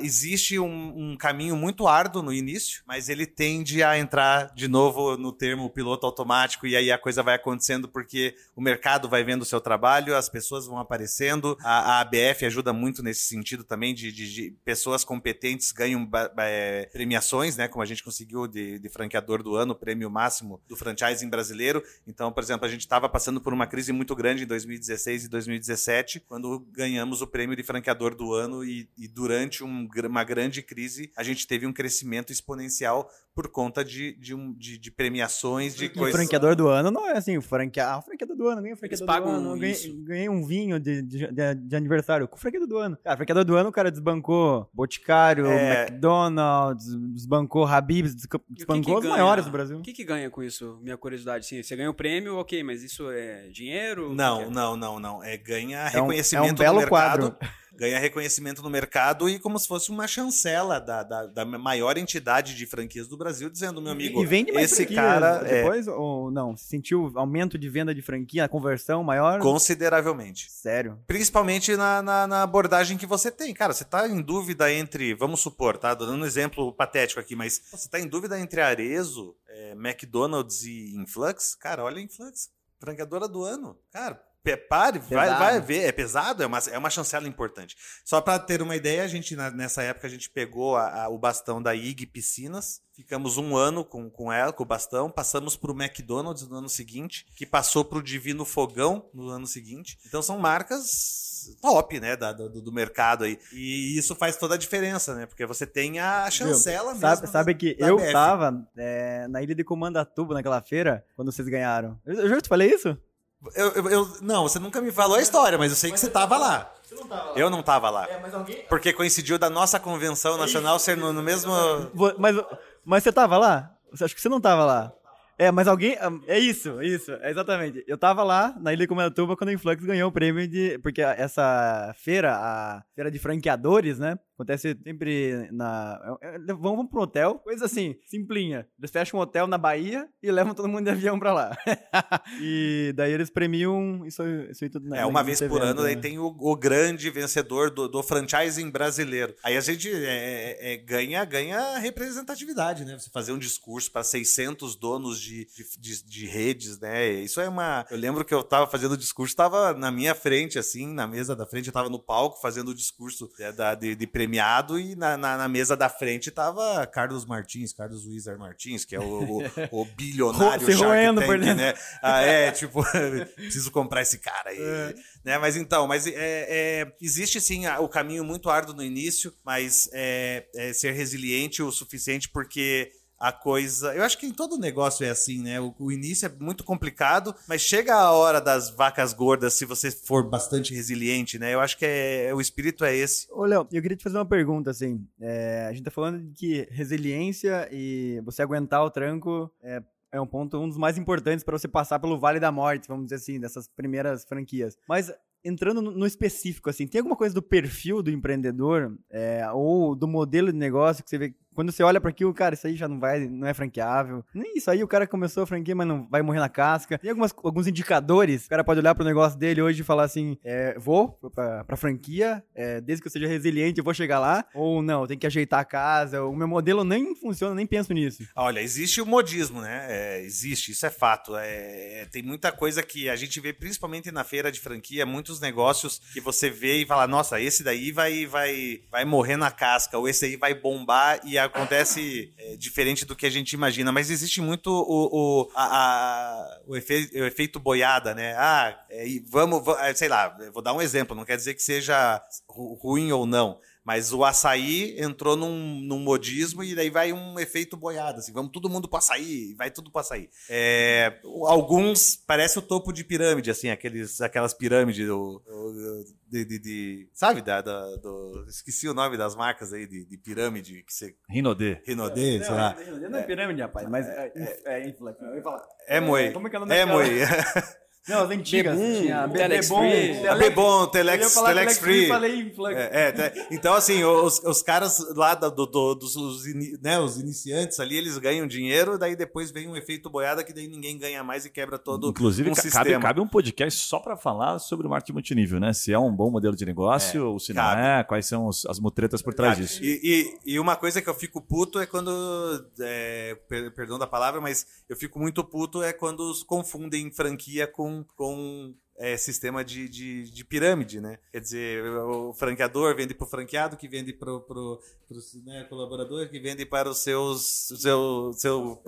Speaker 1: existe um, um, caminho muito árduo no início, mas ele tende a entrar de novo no termo piloto automático, e aí a coisa vai acontecendo porque o mercado vai vendo o seu trabalho, as pessoas vão aparecendo. A, ABF ajuda muito nesse sentido também, de, de, de pessoas competentes ganham é, premiações premiações, né? Como a gente conseguiu de, de franqueador do ano, o prêmio máximo do franchising brasileiro. Então, por exemplo, a gente estava passando por uma crise muito grande em 2016 e 2017, quando ganhamos o prêmio de franqueador do ano e, e durante um, uma grande crise a gente teve um crescimento exponencial por conta de, de, um, de, de premiações, de
Speaker 2: E
Speaker 1: coisas.
Speaker 2: franqueador do ano não é assim, o franquear, ah, o franqueador do ano, ganhei o franqueador do
Speaker 4: pagam
Speaker 2: ano, ganhei, ganhei um vinho de, de, de- de aniversário com o franqueador do ano. Cara, franqueador do ano o cara desbancou Boticário,
Speaker 1: É.
Speaker 2: McDonald's, desbancou
Speaker 4: que
Speaker 2: desbancou os maiores do Brasil.
Speaker 4: O que, que ganha com isso? Minha curiosidade. Sim, você ganha o prêmio, ok, mas isso é dinheiro?
Speaker 1: Não,
Speaker 4: é?
Speaker 1: não, não, não. É ganha
Speaker 2: É um-
Speaker 1: reconhecimento
Speaker 2: é um belo
Speaker 1: no mercado.
Speaker 2: quadro.
Speaker 1: Ganha reconhecimento no mercado e como se fosse uma chancela da, da, da maior entidade de franquias do Brasil, dizendo, meu amigo,
Speaker 2: e vende mais
Speaker 1: esse cara é
Speaker 2: depois ou não? Sentiu aumento de venda de franquia, conversão maior?
Speaker 1: consideravelmente.
Speaker 2: Sério.
Speaker 1: Principalmente na, na, na abordagem que você tem. Cara, você tá em dúvida entre, vamos supor, tá? Dando um exemplo patético aqui, mas você tá em dúvida entre Arezo, é, McDonald's e Influx? Cara, olha Influx, franqueadora do ano. Cara, pare, vai, vai ver, é pesado, é uma, é uma chancela importante. Só para ter uma ideia, a gente, na- nessa época, a gente pegou a- a- o bastão da IG Piscinas, ficamos um ano com, com ela, com o bastão, passamos para o McDonald's no ano seguinte, que passou para o Divino Fogão no ano seguinte. Então são marcas top, né, da- do, do mercado aí. E isso faz toda a diferença, né, porque você tem a chancela mesmo.
Speaker 2: Sabe, sabe que eu
Speaker 1: BF.
Speaker 2: tava é, na ilha de Comandatuba naquela feira, quando vocês ganharam. Eu, eu já te falei isso?
Speaker 1: Eu, eu- eu- não, você nunca me falou a história, mas eu sei que você tava lá. Eu não tava lá. Porque coincidiu da nossa convenção nacional ser no, no mesmo.
Speaker 2: Mas, mas você tava lá? Você- Acho que você não tava lá. É, mas alguém. É isso, isso, é exatamente. Eu tava lá na Ilha de Comandatuba quando a Influx ganhou o prêmio de. Porque essa feira, a feira de franqueadores, né? Acontece sempre na. é- é- Vamos, vamos pro hotel, coisa assim, simplinha. Eles fecham um hotel na Bahia e levam todo mundo de avião pra lá. e daí eles premiam isso, isso aí tudo na
Speaker 1: É, uma vez por
Speaker 2: evento,
Speaker 1: ano, daí
Speaker 2: né?
Speaker 1: tem o, o grande vencedor do, do franchising brasileiro. Aí a gente é, é, é, ganha, ganha representatividade, né? Você fazer um discurso para 600 donos de, de, de- de redes, né? Isso é uma. Eu lembro que eu tava fazendo o discurso, tava na minha frente, assim, na mesa da frente, eu tava no palco fazendo o discurso é, da- de, de premiado e na, na, na mesa da frente tava Carlos Martins, Carlos Wizard Martins, que é o, o, o bilionário
Speaker 2: Se
Speaker 1: Shark Tank,
Speaker 2: por dentro.
Speaker 1: né? Ah, é, tipo, preciso comprar esse cara aí. Né? Mas então, mas é, é, existe sim o caminho muito árduo no início, mas é, é ser resiliente o suficiente porque a coisa. Eu acho que em todo negócio é assim, né? O, o início é muito complicado, mas chega a hora das vacas gordas se você for bastante resiliente, né? Eu acho que é, o espírito é esse.
Speaker 2: Ô, Léo, eu queria te fazer uma pergunta, assim. É, a gente tá falando de que resiliência e você aguentar o tranco é, é um ponto, um dos mais importantes para você passar pelo Vale da Morte, vamos dizer assim, dessas primeiras franquias. Mas entrando no, específico, assim, tem alguma coisa do perfil do empreendedor é, ou do modelo de negócio que você vê quando você olha para aquilo, cara, isso aí já não vai, não é franqueável. Nem isso aí, o cara começou a franquia, mas não vai morrer na casca. Tem algumas, alguns indicadores, o cara pode olhar pro negócio dele hoje e falar assim, é, vou pra, franquia, é, desde que eu seja resiliente eu vou chegar lá, ou não, tenho que ajeitar a casa, o meu modelo nem funciona, nem penso nisso.
Speaker 1: Olha, existe o modismo, né? É, existe, isso é fato. É, é, tem muita coisa que a gente vê, principalmente na feira de franquia, muitos negócios que você vê e fala, nossa, esse daí vai, vai, vai morrer na casca, ou esse aí vai bombar e acontece é, diferente do que a gente imagina. Mas existe muito o, o, a- a- o, efe- o efeito boiada, né? Ah, é, vamos, va- é, sei lá, vou dar um exemplo, não quer dizer que seja ru- ruim ou não. Mas o açaí entrou num, num modismo e daí vai um efeito boiada, assim, vamos todo mundo pro açaí, vai tudo pro açaí. É, alguns parece o topo de pirâmide, assim, aqueles, aquelas pirâmides do, do- de, de- de- sabe, da, da- do, esqueci o nome das marcas aí de, de pirâmide que você
Speaker 3: Rinodê.
Speaker 1: Renaudet, sei lá.
Speaker 2: Não é pirâmide, rapaz, mas é, é, influx. Eu ia falar.
Speaker 1: É Moe.
Speaker 2: Como é que é o nome
Speaker 1: É
Speaker 2: daquela?
Speaker 1: Moe.
Speaker 2: Não, as antigas.
Speaker 4: Bebum,
Speaker 2: tinha Be-
Speaker 4: Telex
Speaker 2: Bebum,
Speaker 4: Free.
Speaker 2: Telex-
Speaker 1: Bebom,
Speaker 2: Eu ia
Speaker 1: Telex,
Speaker 2: falar
Speaker 1: Telex Free.
Speaker 2: falei.
Speaker 1: É, é, então, assim, os, os caras lá do, do- dos os, né, os iniciantes ali, eles ganham dinheiro, daí depois vem um efeito boiada que daí ninguém ganha mais e quebra todo
Speaker 3: Inclusive,
Speaker 1: um sistema.
Speaker 3: cabe, cabe um podcast só para falar sobre o marketing multinível, né? Se é um bom modelo de negócio ou se não
Speaker 1: cabe.
Speaker 3: é, quais são os- as mutretas por trás
Speaker 1: Cara,
Speaker 3: disso.
Speaker 1: E, e- e uma coisa que eu fico puto é quando. é, per- perdão da palavra, mas eu fico muito puto é quando os confundem franquia com, com é, sistema de, de, de, pirâmide, né? Quer dizer, o franqueador vende para o franqueado, que vende para o né, colaborador, que vende para os seus. Seu, seu,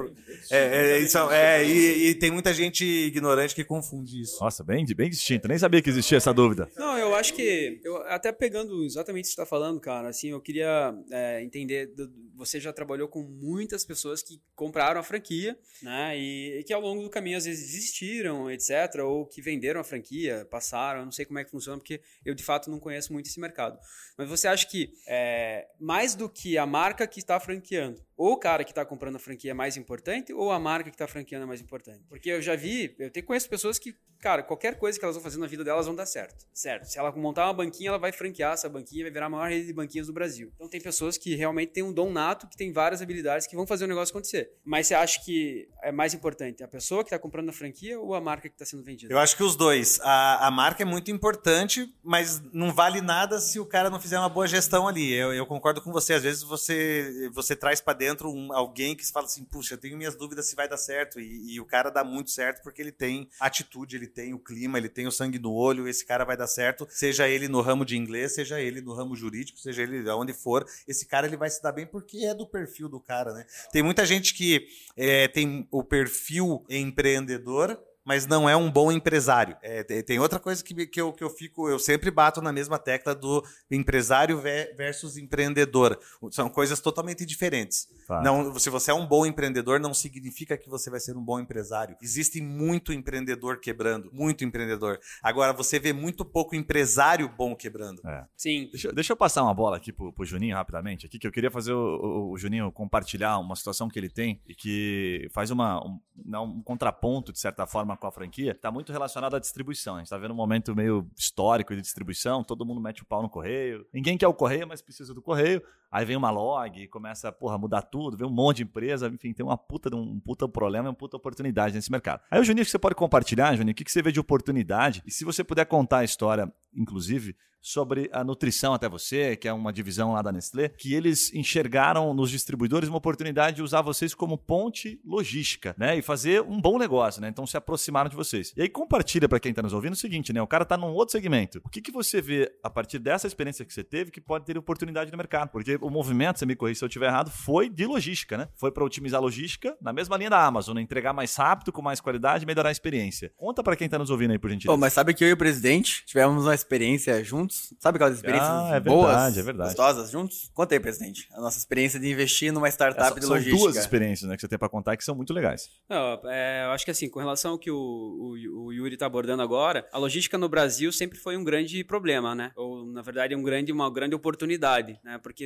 Speaker 1: é, é, isso, é e, e, tem muita gente ignorante que confunde isso.
Speaker 3: Nossa, bem, bem distinto. Nem sabia que existia essa dúvida.
Speaker 4: Não, eu acho que. Eu, até pegando exatamente o que você está falando, cara, assim, eu queria é, entender. Você já trabalhou com muitas pessoas que compraram a franquia, né? E, e que ao longo do caminho às vezes desistiram, etc., ou que venderam a franquia franquia, passaram, eu não sei como é que funciona, porque eu de fato não conheço muito esse mercado. Mas você acha que é, mais do que a marca que está franqueando, ou o cara que está comprando a franquia é mais importante, ou a marca que está franqueando é mais importante? Porque eu já vi, eu tenho, conheço pessoas que, cara, qualquer coisa que elas vão fazer na vida delas vão dar certo. Certo. Se ela montar uma banquinha, ela vai franquear essa banquinha, vai virar a maior rede de banquinhas do Brasil. Então tem pessoas que realmente têm um dom nato, que tem várias habilidades que vão fazer o negócio acontecer. Mas você acha que é mais importante a pessoa que está comprando a franquia ou a marca que está sendo vendida?
Speaker 1: Eu acho que os dois. A, a marca é muito importante, mas não vale nada se o cara não fizer uma boa gestão ali. Eu, eu concordo com você. Às vezes você, você traz para dentro um, alguém que fala assim, puxa, eu tenho minhas dúvidas se vai dar certo. E, e, o cara dá muito certo porque ele tem atitude, ele tem o clima, ele tem o sangue no olho. Esse cara vai dar certo, seja ele no ramo de inglês, seja ele no ramo jurídico, seja ele aonde for. Esse cara ele vai se dar bem porque é do perfil do cara, né? Tem muita gente que é, tem o perfil empreendedor mas não é um bom empresário. É, tem outra coisa que, que, eu, que eu fico, eu sempre bato na mesma tecla do empresário versus empreendedor. São coisas totalmente diferentes. Não, se você é um bom empreendedor, não significa que você vai ser um bom empresário. Existe muito empreendedor quebrando, muito empreendedor. Agora, você vê muito pouco empresário bom quebrando. É.
Speaker 4: Sim.
Speaker 3: Deixa, deixa, eu passar uma bola aqui pro, pro Juninho rapidamente, aqui, que eu queria fazer o, o, o Juninho compartilhar uma situação que ele tem e que faz uma, um, um contraponto, de certa forma, com a franquia, está muito relacionado à distribuição. A gente está vendo um momento meio histórico de distribuição, todo mundo mete o pau no correio. Ninguém quer o correio, mas precisa do correio. Aí vem uma log e começa porra, mudar tudo, vem um monte de empresa, enfim, tem uma puta, um puta problema, uma puta oportunidade nesse mercado. Aí o Juninho, você pode compartilhar, Juninho, o que você vê de oportunidade? E se você puder contar a história, inclusive, sobre a nutrição até você, que é uma divisão lá da Nestlé, que eles enxergaram nos distribuidores uma oportunidade de usar vocês como ponte logística, né? E fazer um bom negócio, né? Então se aproximaram de vocês. E aí compartilha para quem está nos ouvindo o seguinte, né? O cara está num outro segmento. O que, que você vê a partir dessa experiência que você teve que pode ter oportunidade no mercado? Porque o movimento, você me corrija se eu estiver errado, foi de logística, né? Foi para otimizar a logística na mesma linha da Amazon, né? entregar mais rápido, com mais qualidade e melhorar a experiência. Conta para quem está nos ouvindo aí, por gentileza.
Speaker 2: Pô, mas sabe que eu e o presidente tivemos uma experiência juntos. Sabe aquelas experiências ah, é
Speaker 3: boas,
Speaker 2: verdade,
Speaker 3: é verdade.
Speaker 2: gostosas juntos? Conta aí, presidente. A nossa experiência de investir numa startup
Speaker 3: é,
Speaker 2: de logística.
Speaker 3: São duas experiências né, que você tem para contar que são muito legais.
Speaker 4: Não, é, eu acho que assim, com relação ao que o, o, o Yuri está abordando agora, a logística no Brasil sempre foi um grande problema, né? Ou, na verdade, um grande, uma grande oportunidade, né? Porque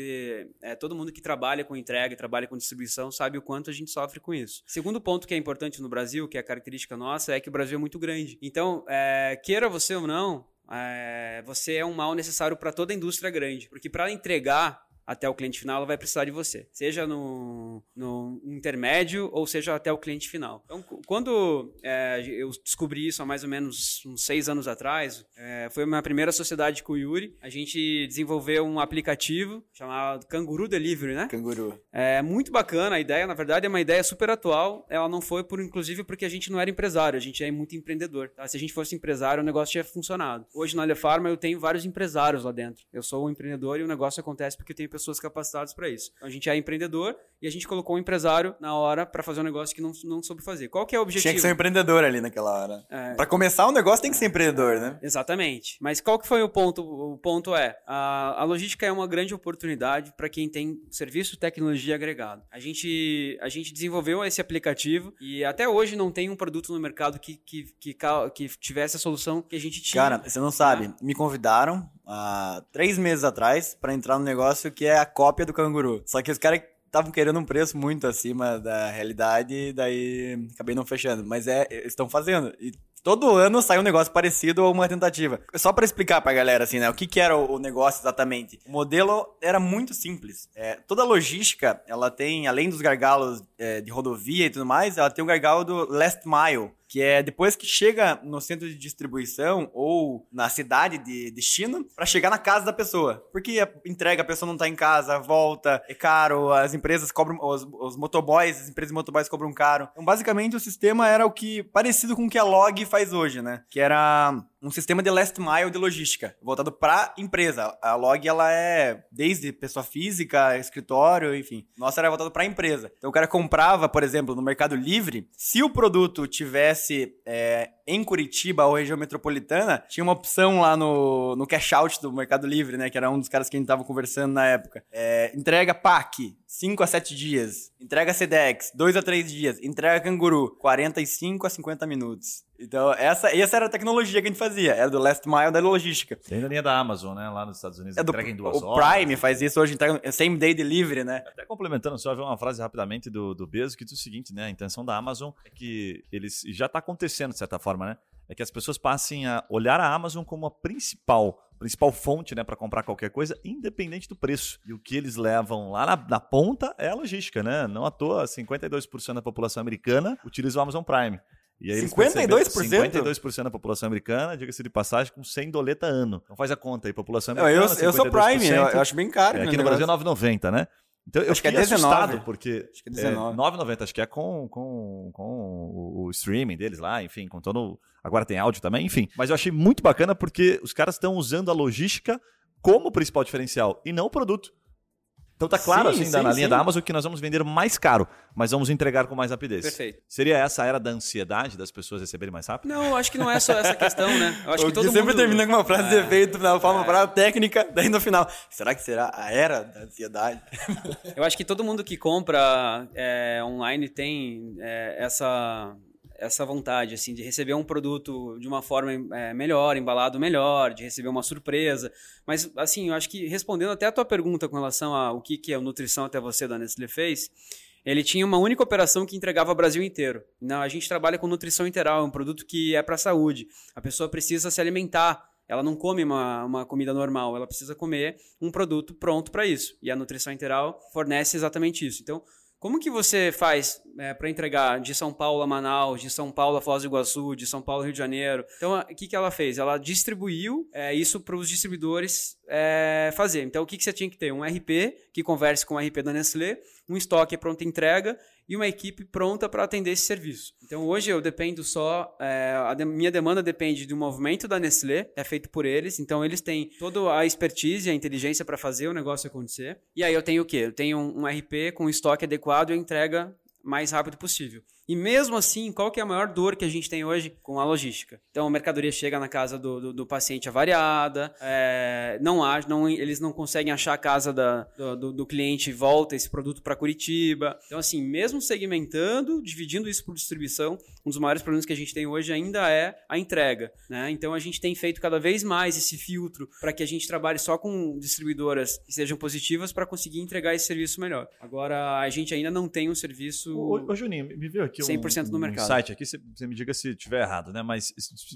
Speaker 4: é, todo mundo que trabalha com entrega, trabalha com distribuição, sabe o quanto a gente sofre com isso. Segundo ponto que é importante no Brasil, que é a característica nossa, é que o Brasil é muito grande. Então, é, queira você ou não, é, você é um mal necessário para toda a indústria grande. Porque para entregar até o cliente final, ela vai precisar de você. Seja no, no intermédio ou seja até o cliente final. Então, quando é, eu descobri isso há mais ou menos uns seis anos atrás, é, foi a minha primeira sociedade com o Yuri. A gente desenvolveu um aplicativo chamado Canguru Delivery, né?
Speaker 2: Canguru.
Speaker 4: É muito bacana a ideia. Na verdade, é uma ideia super atual. Ela não foi por, inclusive, porque a gente não era empresário. A gente é muito empreendedor. Tá? Se a gente fosse empresário, o negócio tinha funcionado. Hoje, na Alefarma, eu tenho vários empresários lá dentro. Eu sou um empreendedor e o negócio acontece porque eu tenho pessoas capacitadas para isso. Então, a gente é empreendedor e a gente colocou um empresário na hora para fazer um negócio que não, não soube fazer. Qual que é o objetivo?
Speaker 2: Tinha que ser um empreendedor ali naquela hora. É... Para começar um negócio tem que ser empreendedor, né?
Speaker 4: Exatamente. Mas qual que foi o ponto? O ponto é, a, a logística é uma grande oportunidade para quem tem serviço tecnologia agregado. A gente, a gente desenvolveu esse aplicativo e até hoje não tem um produto no mercado que, que, que, que tivesse a solução que a gente tinha.
Speaker 2: Cara, você não sabe, né? me convidaram há três meses atrás para entrar no negócio que é a cópia do canguru. Só que os caras estavam querendo um preço muito acima da realidade, e daí acabei não fechando. Mas é, estão fazendo. E todo ano sai um negócio parecido ou uma tentativa. Só para explicar pra galera, assim, né? O que, que era o negócio exatamente. O modelo era muito simples. É, toda a logística, ela tem, além dos gargalos é, de rodovia e tudo mais, ela tem o gargalo do last mile que é depois que chega no centro de distribuição ou na cidade de destino, para chegar na casa da pessoa. Porque a entrega, a pessoa não tá em casa, volta, é caro, as empresas cobram, os, os motoboys, as empresas de motoboys cobram caro. Então, basicamente, o sistema era o que, parecido com o que a Log faz hoje, né? Que era um sistema de last mile de logística, voltado para empresa. A Log ela é desde pessoa física, escritório, enfim. Nossa era voltado para empresa. Então o cara comprava, por exemplo, no Mercado Livre, se o produto tivesse é, em Curitiba ou região metropolitana, tinha uma opção lá no, no cash out do Mercado Livre, né, que era um dos caras que a gente tava conversando na época. É, entrega PAC, 5 a 7 dias. Entrega Sedex, 2 a 3 dias. Entrega Canguru, 45 a 50 minutos. Então, essa, essa era a tecnologia que a gente fazia. Era do last mile da logística.
Speaker 3: Tem a linha da Amazon, né? Lá nos Estados Unidos.
Speaker 2: É do,
Speaker 3: entrega em duas
Speaker 2: o
Speaker 3: horas.
Speaker 2: Prime faz isso hoje, entrega é same day delivery, né?
Speaker 3: Até complementando, só ver uma frase rapidamente do, do Bezos que diz o seguinte, né? A intenção da Amazon é que eles já está acontecendo de certa forma, né? É que as pessoas passem a olhar a Amazon como a principal principal fonte né, para comprar qualquer coisa, independente do preço. E o que eles levam lá na, na ponta é a logística, né? Não à toa, 52% da população americana utiliza o Amazon Prime. E aí
Speaker 2: 52%?
Speaker 3: 52% da população americana, diga-se de passagem, com 100 doleta ano. Então faz a conta aí, população americana.
Speaker 2: eu, eu sou
Speaker 3: 52%,
Speaker 2: Prime, eu, eu acho bem caro.
Speaker 3: é,
Speaker 2: né,
Speaker 3: aqui no
Speaker 2: negócio.
Speaker 3: Brasil é 9,90, né? Então eu
Speaker 2: Acho que é
Speaker 3: fiquei
Speaker 2: 19.
Speaker 3: assustado, porque
Speaker 2: Acho que é 19.
Speaker 3: é, 9,90, acho que é com, com, com o, o streaming deles lá, enfim, com todo. Agora tem áudio também, enfim. Mas eu achei muito bacana porque os caras estão usando a logística como principal diferencial e não o produto. Então tá claro,
Speaker 2: Sim,
Speaker 3: assim,
Speaker 2: sim,
Speaker 3: na linha
Speaker 2: sim.
Speaker 3: da Amazon que nós vamos vender mais caro, mas vamos entregar com mais rapidez.
Speaker 4: Perfeito.
Speaker 3: Seria essa a era da ansiedade das pessoas receberem mais rápido?
Speaker 4: Não, eu acho que não é só essa questão, né? Eu acho
Speaker 2: O
Speaker 4: que todo
Speaker 2: Gui sempre
Speaker 4: mundo...
Speaker 2: termina com uma frase de
Speaker 4: É.
Speaker 2: efeito, na forma frase técnica, daí no final. Será que será a era da ansiedade?
Speaker 4: Eu acho que todo mundo que compra é, online tem é, essa essa vontade assim de receber um produto de uma forma é, melhor, embalado melhor, de receber uma surpresa. Mas assim, eu acho que respondendo até a tua pergunta com relação ao que que a nutrição até você da Nestlé fez, ele tinha uma única operação que entregava o Brasil inteiro. Não, a gente trabalha com nutrição integral, é um produto que é para a saúde. A pessoa precisa se alimentar. Ela não come uma, uma comida normal, ela precisa comer um produto pronto para isso. E a nutrição integral fornece exatamente isso. Então, como que você faz para entregar de São Paulo a Manaus, de São Paulo a Foz do Iguaçu, de São Paulo a Rio de Janeiro? Então, o que, que ela fez? Ela distribuiu é, isso para os distribuidores é, fazer. Então, o que, que você tinha que ter? Um RP que converse com o RP da Nestlé, um estoque pronta entrega e uma equipe pronta para atender esse serviço. Então, hoje eu dependo só, é, a de- minha demanda depende do movimento da Nestlé, é feito por eles, então eles têm toda a expertise e a inteligência para fazer o negócio acontecer. E aí eu tenho o quê? Eu tenho um, um RP com estoque adequado e entrega mais rápido possível. E mesmo assim, qual que é a maior dor que a gente tem hoje com a logística? Então, a mercadoria chega na casa do, do, do paciente avariada, é, não, há, não eles não conseguem achar a casa da, do, do- cliente e volta esse produto para Curitiba. Então, assim, mesmo segmentando, dividindo isso por distribuição, um dos maiores problemas que a gente tem hoje ainda é a entrega. Né? Então, a gente tem feito cada vez mais esse filtro para que a gente trabalhe só com distribuidoras que sejam positivas para conseguir entregar esse serviço melhor. Agora, a gente ainda não tem um serviço...
Speaker 3: Ô, ô, Juninho, me veio aqui um,
Speaker 4: 100% no
Speaker 3: um
Speaker 4: mercado.
Speaker 3: insight aqui, você, você me diga se estiver errado, né? Mas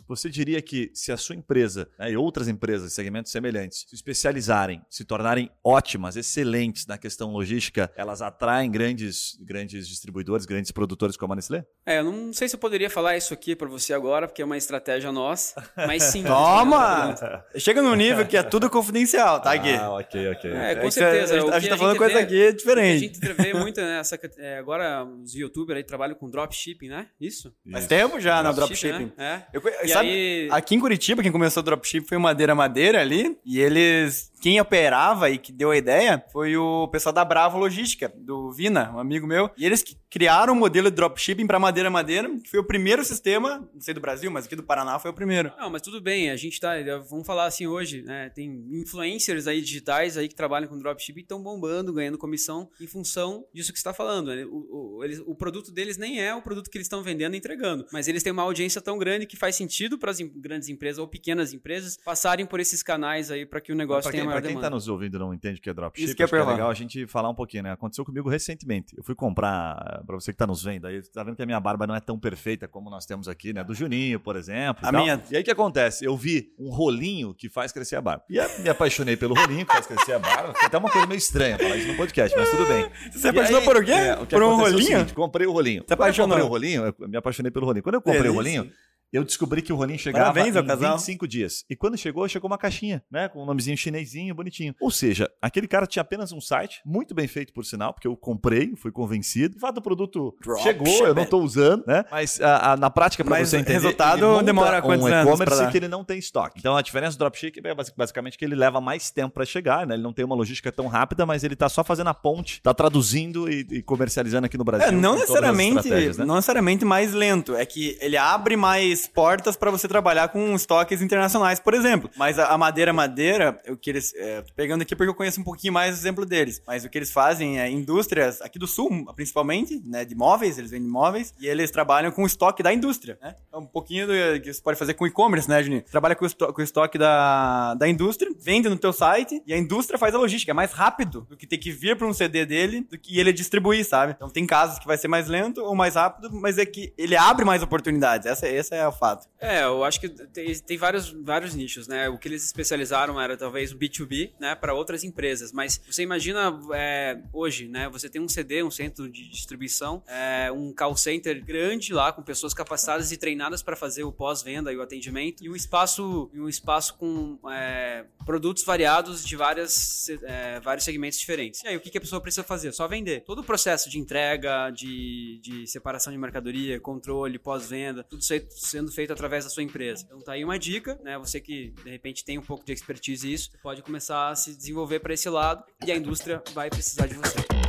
Speaker 3: você diria que se a sua empresa né, e outras empresas, segmentos semelhantes, se especializarem, se tornarem ótimas, excelentes na questão logística, elas atraem grandes, grandes distribuidores, grandes produtores como a Nestlé?
Speaker 4: É, eu não sei se eu poderia falar isso aqui pra você agora, porque é uma estratégia nossa, mas sim.
Speaker 2: Toma! Chega num nível que é tudo confidencial, tá, Gui?
Speaker 3: Ah, ok, ok.
Speaker 4: É, com
Speaker 2: que
Speaker 4: certeza.
Speaker 2: A gente, a gente tá falando coisa
Speaker 4: vê-
Speaker 2: aqui
Speaker 4: o que A
Speaker 2: diferente.
Speaker 4: gente vê muito nessa. é, agora, os youtubers aí trabalham com dropshipping, né? Isso?
Speaker 2: Faz tempo já na
Speaker 4: Dropshipping,
Speaker 2: dropshipping.
Speaker 4: né? É.
Speaker 2: Eu
Speaker 4: E
Speaker 2: sabe,
Speaker 4: aí-
Speaker 2: aqui em Curitiba, quem começou o dropship foi o Madeira Madeira ali. E eles. Quem operava e que deu a ideia foi o pessoal da Bravo Logística, do Vina, um amigo meu. E eles que criaram o modelo de dropshipping para Madeira Madeira, que foi o primeiro sistema, não sei do Brasil, mas aqui do Paraná foi o primeiro.
Speaker 4: Não, mas tudo bem, a gente tá. Vamos falar assim hoje, né? Tem influencers aí digitais aí que trabalham com dropshipping e estão bombando, ganhando comissão em função disso que você está falando. né? O, o, eles- o produto deles nem é o produto que eles estão vendendo e entregando, mas eles têm uma audiência tão grande que faz sentido para as grandes empresas ou pequenas empresas passarem por esses canais aí para que o negócio
Speaker 3: Para
Speaker 4: tenha
Speaker 3: quem,
Speaker 4: maior
Speaker 3: quem
Speaker 4: demanda.
Speaker 3: tá nos ouvindo e não entende o que é dropship,
Speaker 2: Isso que
Speaker 3: é legal a gente falar um pouquinho, né? Aconteceu comigo recentemente. Eu fui comprar, pra você que tá nos vendo aí, tá vendo que a minha barba não é tão perfeita como nós temos aqui, né? Do Juninho, por exemplo. e
Speaker 2: A
Speaker 3: tal.
Speaker 2: minha-
Speaker 3: E aí o que acontece? Eu vi um rolinho que faz crescer a barba. E eu me apaixonei pelo rolinho que faz crescer a barba. Foi até uma coisa meio estranha falar isso no podcast, mas tudo bem.
Speaker 2: Você
Speaker 3: E
Speaker 2: apaixonou
Speaker 3: aí,
Speaker 2: por o quê?
Speaker 3: é, o que
Speaker 2: Por um
Speaker 3: aconteceu é o
Speaker 2: rolinho?
Speaker 3: seguinte, comprei o rolinho.
Speaker 2: Você
Speaker 3: Quando eu
Speaker 2: apaixonou?
Speaker 3: comprei o rolinho, eu me apaixonei pelo rolinho. Quando eu comprei
Speaker 2: Delícia.
Speaker 3: o rolinho, eu descobri que o rolinho chegava
Speaker 2: Parabéns
Speaker 3: em
Speaker 2: casal.
Speaker 3: 25 dias. E quando chegou, chegou uma caixinha, né? Com um nomezinho chinesinho, bonitinho. Ou seja, aquele cara tinha apenas um site, muito bem feito por sinal, porque eu comprei, fui convencido. De fato, o produto
Speaker 2: Drop
Speaker 3: chegou, eu não tô usando, né? Mas a- a- na prática, pra
Speaker 2: Mas
Speaker 3: você entender,
Speaker 2: resultado demora quantos
Speaker 3: um
Speaker 2: anos pra
Speaker 3: e-commerce que ele não tem estoque. Então a diferença do dropship é basic- basicamente que ele leva mais tempo para chegar, né? Ele não tem uma logística tão rápida, mas ele tá só fazendo a ponte, tá traduzindo e, e comercializando aqui no Brasil.
Speaker 2: É, não necessariamente,
Speaker 3: né?
Speaker 2: não necessariamente mais lento. É que ele abre mais portas para você trabalhar com estoques internacionais, por exemplo. Mas a, a madeira madeira, o que eles é, pegando aqui porque eu conheço um pouquinho mais o exemplo deles. Mas o que eles fazem é indústrias aqui do sul, principalmente, né, de móveis, eles vendem móveis e eles trabalham com o estoque da indústria, né? É um pouquinho do que você pode fazer com e-commerce, né, Juninho? Trabalha com o, esto- com o estoque da, da indústria, vende no teu site e a indústria faz a logística. É mais rápido do que ter que vir para um CD dele do que ele distribuir, sabe? Então tem casos que vai ser mais lento ou mais rápido, mas é que ele abre mais oportunidades. Essa, esse é o
Speaker 4: É, eu acho que tem, tem vários, vários nichos, né? O que eles especializaram era talvez o B2B, né, para outras empresas. Mas você imagina é, hoje, né? Você tem um CD, um centro de distribuição, é, um call center grande lá com pessoas capacitadas e treinadas para fazer o pós-venda e o atendimento e um espaço, um espaço com é, produtos variados de várias, é, vários segmentos diferentes. E aí o que, que a pessoa precisa fazer? Só vender. Todo o processo de entrega, de, de separação de mercadoria, controle, pós-venda, tudo se- sendo feito através da sua empresa. Então tá aí uma dica, né? Você que de repente tem um pouco de expertise nisso, pode começar a se desenvolver para esse lado e a indústria vai precisar de você.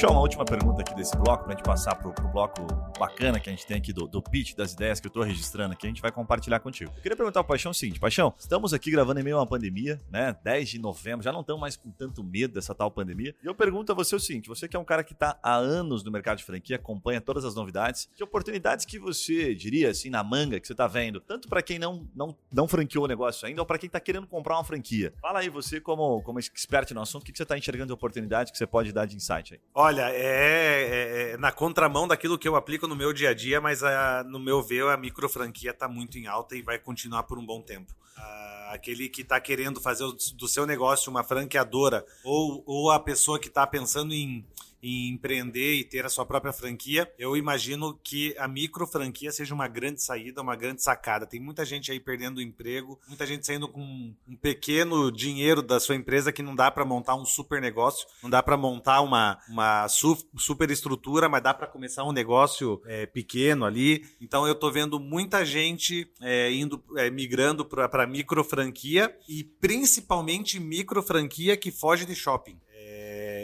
Speaker 3: Puxar uma última pergunta aqui desse bloco, pra gente passar pro, pro bloco bacana que a gente tem aqui do, do pitch das ideias que eu tô registrando aqui, a gente vai compartilhar contigo. Eu queria perguntar ao Paixão o seguinte, Paixão, estamos aqui gravando em meio a uma pandemia, né? 10 de novembro, já não estamos mais com tanto medo dessa tal pandemia. E eu pergunto a você o seguinte, você que é um cara que tá há anos no mercado de franquia, acompanha todas as novidades, que oportunidades que você diria assim na manga que você tá vendo, tanto pra quem não, não, não franqueou o negócio ainda ou pra quem tá querendo comprar uma franquia. Fala aí você como, como expert no assunto, o que, que você tá enxergando de oportunidade que você pode dar de insight aí?
Speaker 1: Olha, é, é- é na contramão daquilo que eu aplico no meu dia a dia, mas a- no meu ver a micro franquia está muito em alta e vai continuar por um bom tempo. Ah, aquele que está querendo fazer do seu negócio uma franqueadora ou, ou a pessoa que está pensando em, em empreender e ter a sua própria franquia, eu imagino que a micro franquia seja uma grande saída, uma grande sacada. Tem muita gente aí perdendo o emprego, muita gente saindo com um pequeno dinheiro da sua empresa que não dá para montar um super negócio, não dá para montar uma, uma su- super estrutura, mas dá para começar um negócio é, pequeno ali. Então eu tô vendo muita gente é, indo é, migrando para micro franquia e principalmente micro franquia que foge de shopping.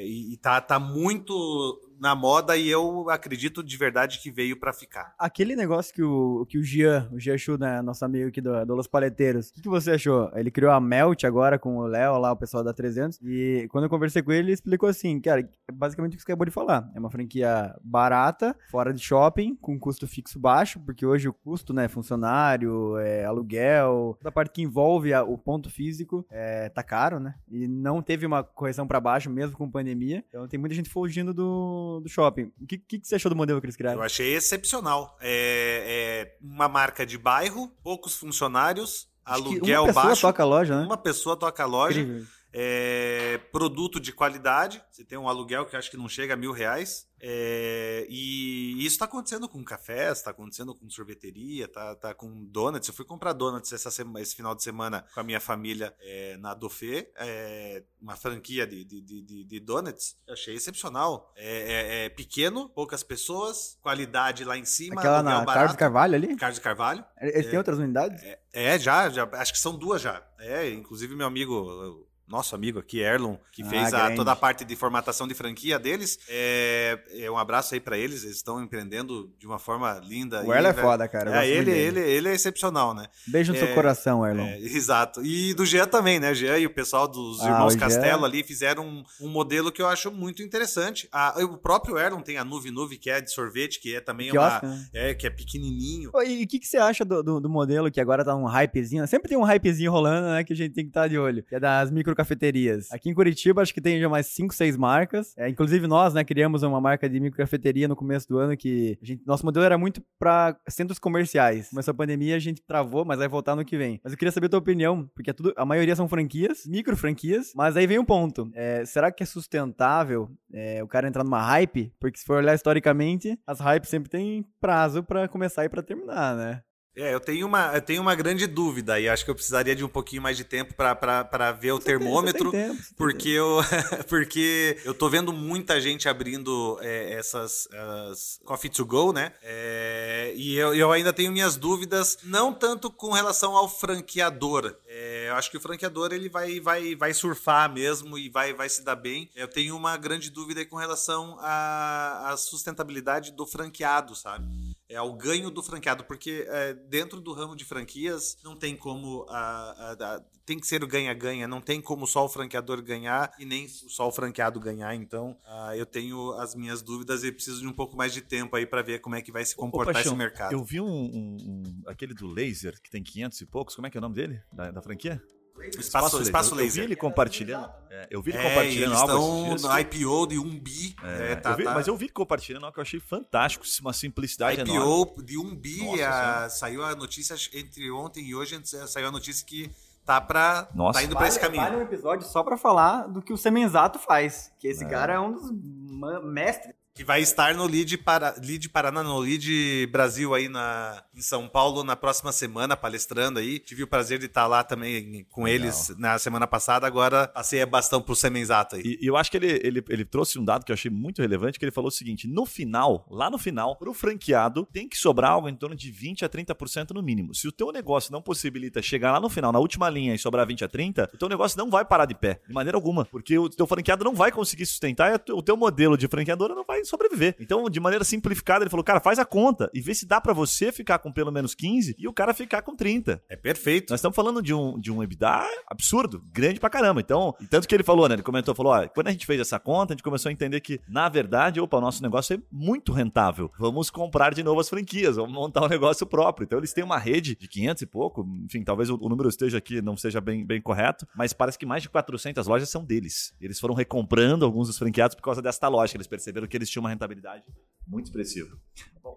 Speaker 1: E tá, tá muito na moda e eu acredito de verdade que veio para ficar.
Speaker 2: Aquele negócio que o, que o Gian, o Gian Chu, né, nosso amigo aqui do, do Los Paleteiros, o que, que você achou? Ele criou a Melt agora com o Léo lá, o pessoal da 300, e quando eu conversei com ele, ele explicou assim, cara, é basicamente o que você acabou de falar. É uma franquia barata, fora de shopping, com custo fixo baixo, porque hoje o custo, né, funcionário, é, aluguel, toda a parte que envolve a- o ponto físico, é, tá caro, né? E não teve uma correção pra baixo, mesmo com pandemia. Então tem muita gente fugindo do, do shopping. O que, que, que você achou do modelo que eles criaram?
Speaker 1: Eu achei excepcional. É, é uma marca de bairro, poucos funcionários, aluguel
Speaker 2: uma pessoa
Speaker 1: baixo.
Speaker 2: toca a loja, né?
Speaker 1: Uma pessoa toca a loja.
Speaker 2: Incrível.
Speaker 1: É, produto de qualidade. Você tem um aluguel que acho que não chega a mil reais. É, e isso está acontecendo com cafés, está acontecendo com sorveteria, tá, tá com donuts. Eu fui comprar donuts essa sema- esse final de semana com a minha família é, na Dofê, é, uma franquia de, de, de- de- donuts. Eu achei excepcional. É, é- é pequeno, poucas pessoas, qualidade lá em cima,
Speaker 2: Aquela na
Speaker 1: barato.
Speaker 2: Carlos Carvalho ali?
Speaker 1: Carlos de Carvalho.
Speaker 2: Eles têm outras unidades?
Speaker 1: É, já, já, acho que são duas já. É, inclusive meu amigo, nosso amigo aqui, Erlon, que
Speaker 2: Ah,
Speaker 1: fez a- toda a parte de formatação de franquia deles. É, é um abraço aí pra eles, eles estão empreendendo de uma forma linda.
Speaker 2: O Erlon é foda, cara.
Speaker 1: É, ele, ele, ele é excepcional, né?
Speaker 2: Beijo no
Speaker 1: é-
Speaker 2: seu coração, Erlon.
Speaker 1: É, exato. E do Jean também, né? Jean e o pessoal dos
Speaker 2: Ah,
Speaker 1: Irmãos
Speaker 2: Jean-
Speaker 1: Castelo ali fizeram um, um modelo que eu acho muito interessante. Ah, o próprio Erlon tem a Nuve Nuve, que é de sorvete, que é também
Speaker 2: Quiosque,
Speaker 1: uma.
Speaker 2: né?
Speaker 1: É, que é pequenininho.
Speaker 2: E o que, que você acha do, do, do modelo que agora tá um hypezinho? Sempre tem um hypezinho rolando, né? Que a gente tem que estar de olho. Que é das microcafeterias. Aqui em Curitiba, acho que tem já mais 5, 6 marcas. É, inclusive nós, né, criamos uma marca de microcafeteria no começo do ano que gente- nosso modelo era muito pra centros comerciais. Começou a pandemia, a gente travou, mas vai voltar no que vem. Mas eu queria saber a tua opinião, porque é tudo, a maioria são franquias, micro franquias, mas aí vem um ponto. É, será que é sustentável é, o cara entrar numa hype? Porque se for olhar historicamente, as hypes sempre têm prazo pra começar e pra terminar, né?
Speaker 1: É, eu tenho uma, eu tenho uma grande dúvida e acho que eu precisaria de um pouquinho mais de tempo para ver o termômetro.
Speaker 2: Você tem tempo,
Speaker 1: Porque eu, porque eu tô vendo muita gente abrindo é, essas as coffee to go, né? É, e eu, eu ainda tenho minhas dúvidas, não tanto com relação ao franqueador. É, eu acho que o franqueador ele vai, vai, vai surfar mesmo e vai, vai se dar bem. Eu tenho uma grande dúvida com relação à sustentabilidade do franqueado, sabe? É ao ganho do franqueado, porque é, dentro do ramo de franquias não tem como a- a- a- tem que ser o ganha-ganha, não tem como só o franqueador ganhar e nem só o franqueado ganhar. Então, ah, eu tenho as minhas dúvidas e preciso de um pouco mais de tempo aí para ver como é que vai se
Speaker 3: Ô,
Speaker 1: comportar
Speaker 3: Paixão,
Speaker 1: esse mercado.
Speaker 3: Eu vi um, um- um- aquele do laser, que tem 500 e poucos, como é que é o nome dele? Da, da franquia?
Speaker 1: Espaço, espaço
Speaker 3: Eu- Eu vi
Speaker 1: laser.
Speaker 3: ele compartilhando. é, eu vi ele
Speaker 1: É,
Speaker 3: compartilhando
Speaker 1: eles
Speaker 3: algo
Speaker 1: estão no. IPO de 1 bi.
Speaker 3: É,
Speaker 1: é, tá-
Speaker 3: eu vi-
Speaker 1: tá-
Speaker 3: Mas eu vi ele compartilhando algo que eu achei fantástico, uma simplicidade enorme.
Speaker 1: IPO de 1 bi,
Speaker 3: Nossa
Speaker 1: a-
Speaker 3: Senhora.
Speaker 1: saiu a notícia entre ontem e hoje, saiu a notícia que tá para
Speaker 3: Nossa.
Speaker 1: tá indo para esse caminho.
Speaker 2: Vale um episódio só pra falar do que o Semenzato faz. Que esse
Speaker 3: É.
Speaker 2: cara é um dos mestres.
Speaker 1: Que vai estar no Lead, para, Lead Paraná, no Lead Brasil aí na, em São Paulo na próxima semana, palestrando aí. Tive o prazer de estar lá também com
Speaker 3: Legal.
Speaker 1: eles na semana passada, agora passei a bastão pro Semenzato aí.
Speaker 3: E, e eu acho que ele, ele, ele trouxe um dado que eu achei muito relevante, que ele falou o seguinte: no final, lá no final, pro franqueado, tem que sobrar algo em torno de 20 a 30% no mínimo. Se o teu negócio não possibilita chegar lá no final, na última linha e sobrar 20 a 30, o teu negócio não vai parar de pé, de maneira alguma. Porque o teu franqueado não vai conseguir sustentar e o teu modelo de franqueadora não vai sobreviver. Então, de maneira simplificada, ele falou: cara, faz a conta e vê se dá pra você ficar com pelo menos 15 e o cara ficar com 30.
Speaker 1: É perfeito.
Speaker 3: Nós estamos falando de um, de um EBITDA absurdo, grande pra caramba. Então, tanto que ele falou, né? Ele comentou, falou: ó, quando a gente fez essa conta, a gente começou a entender que, na verdade, opa, o nosso negócio é muito rentável. Vamos comprar de novo as franquias, vamos montar um negócio próprio. Então, eles têm uma rede de 500 e pouco, enfim, talvez o, o número esteja aqui, não seja bem, bem correto, mas parece que mais de 400 lojas são deles. Eles foram recomprando alguns dos franqueados por causa desta lógica. Eles perceberam que eles tinham uma rentabilidade muito expressiva.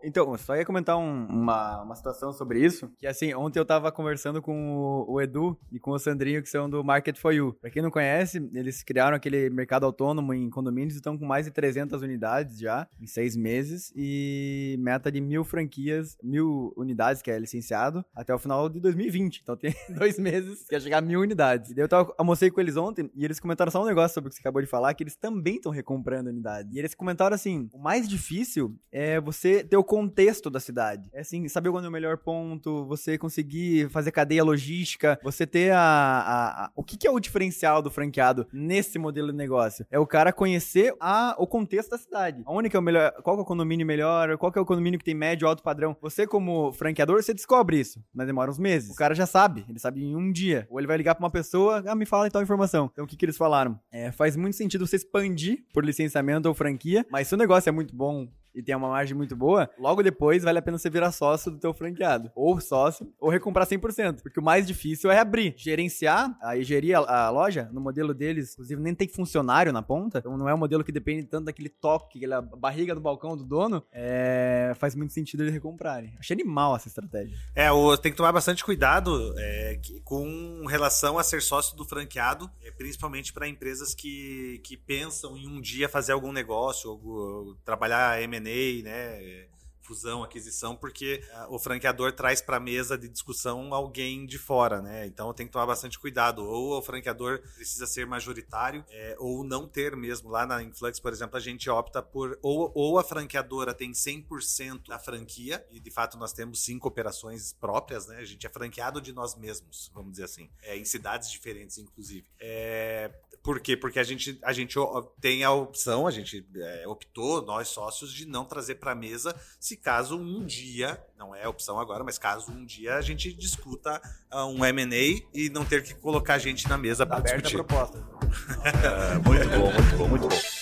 Speaker 2: Então, só ia comentar um- uma, uma situação sobre isso. Que assim, ontem eu tava conversando com o, o Edu e com o Sandrinho, que são do Market for You. Pra quem não conhece, eles criaram aquele mercado autônomo em condomínios e estão com mais de 300 unidades já, em seis meses. E meta de mil franquias, mil unidades, que é licenciado, até o final de 2020. Então tem dois meses que ia chegar a mil unidades. E daí eu tava, almocei com eles ontem e eles comentaram só um negócio sobre o que você acabou de falar, que eles também estão recomprando unidades. E eles comentaram assim: o mais difícil é você ter o contexto da cidade. É assim, saber quando é o melhor ponto, você conseguir fazer cadeia logística, você ter a. a- a- o que, que é o diferencial do franqueado nesse modelo de negócio? É o cara conhecer a, o contexto da cidade. Onde que é o melhor. Qual é o condomínio melhor? Qual é o condomínio que tem médio alto padrão? Você, como franqueador, você descobre isso, mas demora uns meses. O cara já sabe, ele sabe em um dia. Ou ele vai ligar pra uma pessoa, ah, me fala então a informação. Então o que, que eles falaram? É, faz muito sentido você expandir por licenciamento ou franquia, mas se o negócio é muito bom e tem uma margem muito boa, logo depois vale a pena você virar sócio do teu franqueado. Ou sócio, ou recomprar 100%. Porque o mais difícil é abrir. Gerenciar, aí gerir a, a loja, no modelo deles, inclusive nem tem funcionário na ponta, então não é um modelo que depende tanto daquele toque, aquela barriga do balcão do dono, é, faz muito sentido eles recomprarem. Achei animal essa estratégia.
Speaker 1: É, o, tem que tomar bastante cuidado é, com relação a ser sócio do franqueado, é, principalmente para empresas que, que pensam em um dia fazer algum negócio, algo- trabalhar M&A, né? Fusão, aquisição, porque uh, o franqueador traz para a mesa de discussão alguém de fora, né? Então tem que tomar bastante cuidado. Ou o franqueador precisa ser majoritário, é, ou não ter mesmo. Lá na Influx, por exemplo, a gente opta por ou, ou a franqueadora tem 100% da franquia, e de fato nós temos cinco operações próprias, né? A gente é franqueado de nós mesmos, vamos dizer assim, é, em cidades diferentes, inclusive. É, por quê? Porque a gente, a gente tem a opção, a gente é, optou, nós sócios, de não trazer para a mesa se caso um dia, não é opção agora, mas caso um dia a gente discuta uh, um M&A e não ter que colocar a gente na mesa para discutir.
Speaker 2: a proposta.
Speaker 3: é, muito bom, muito bom, muito bom.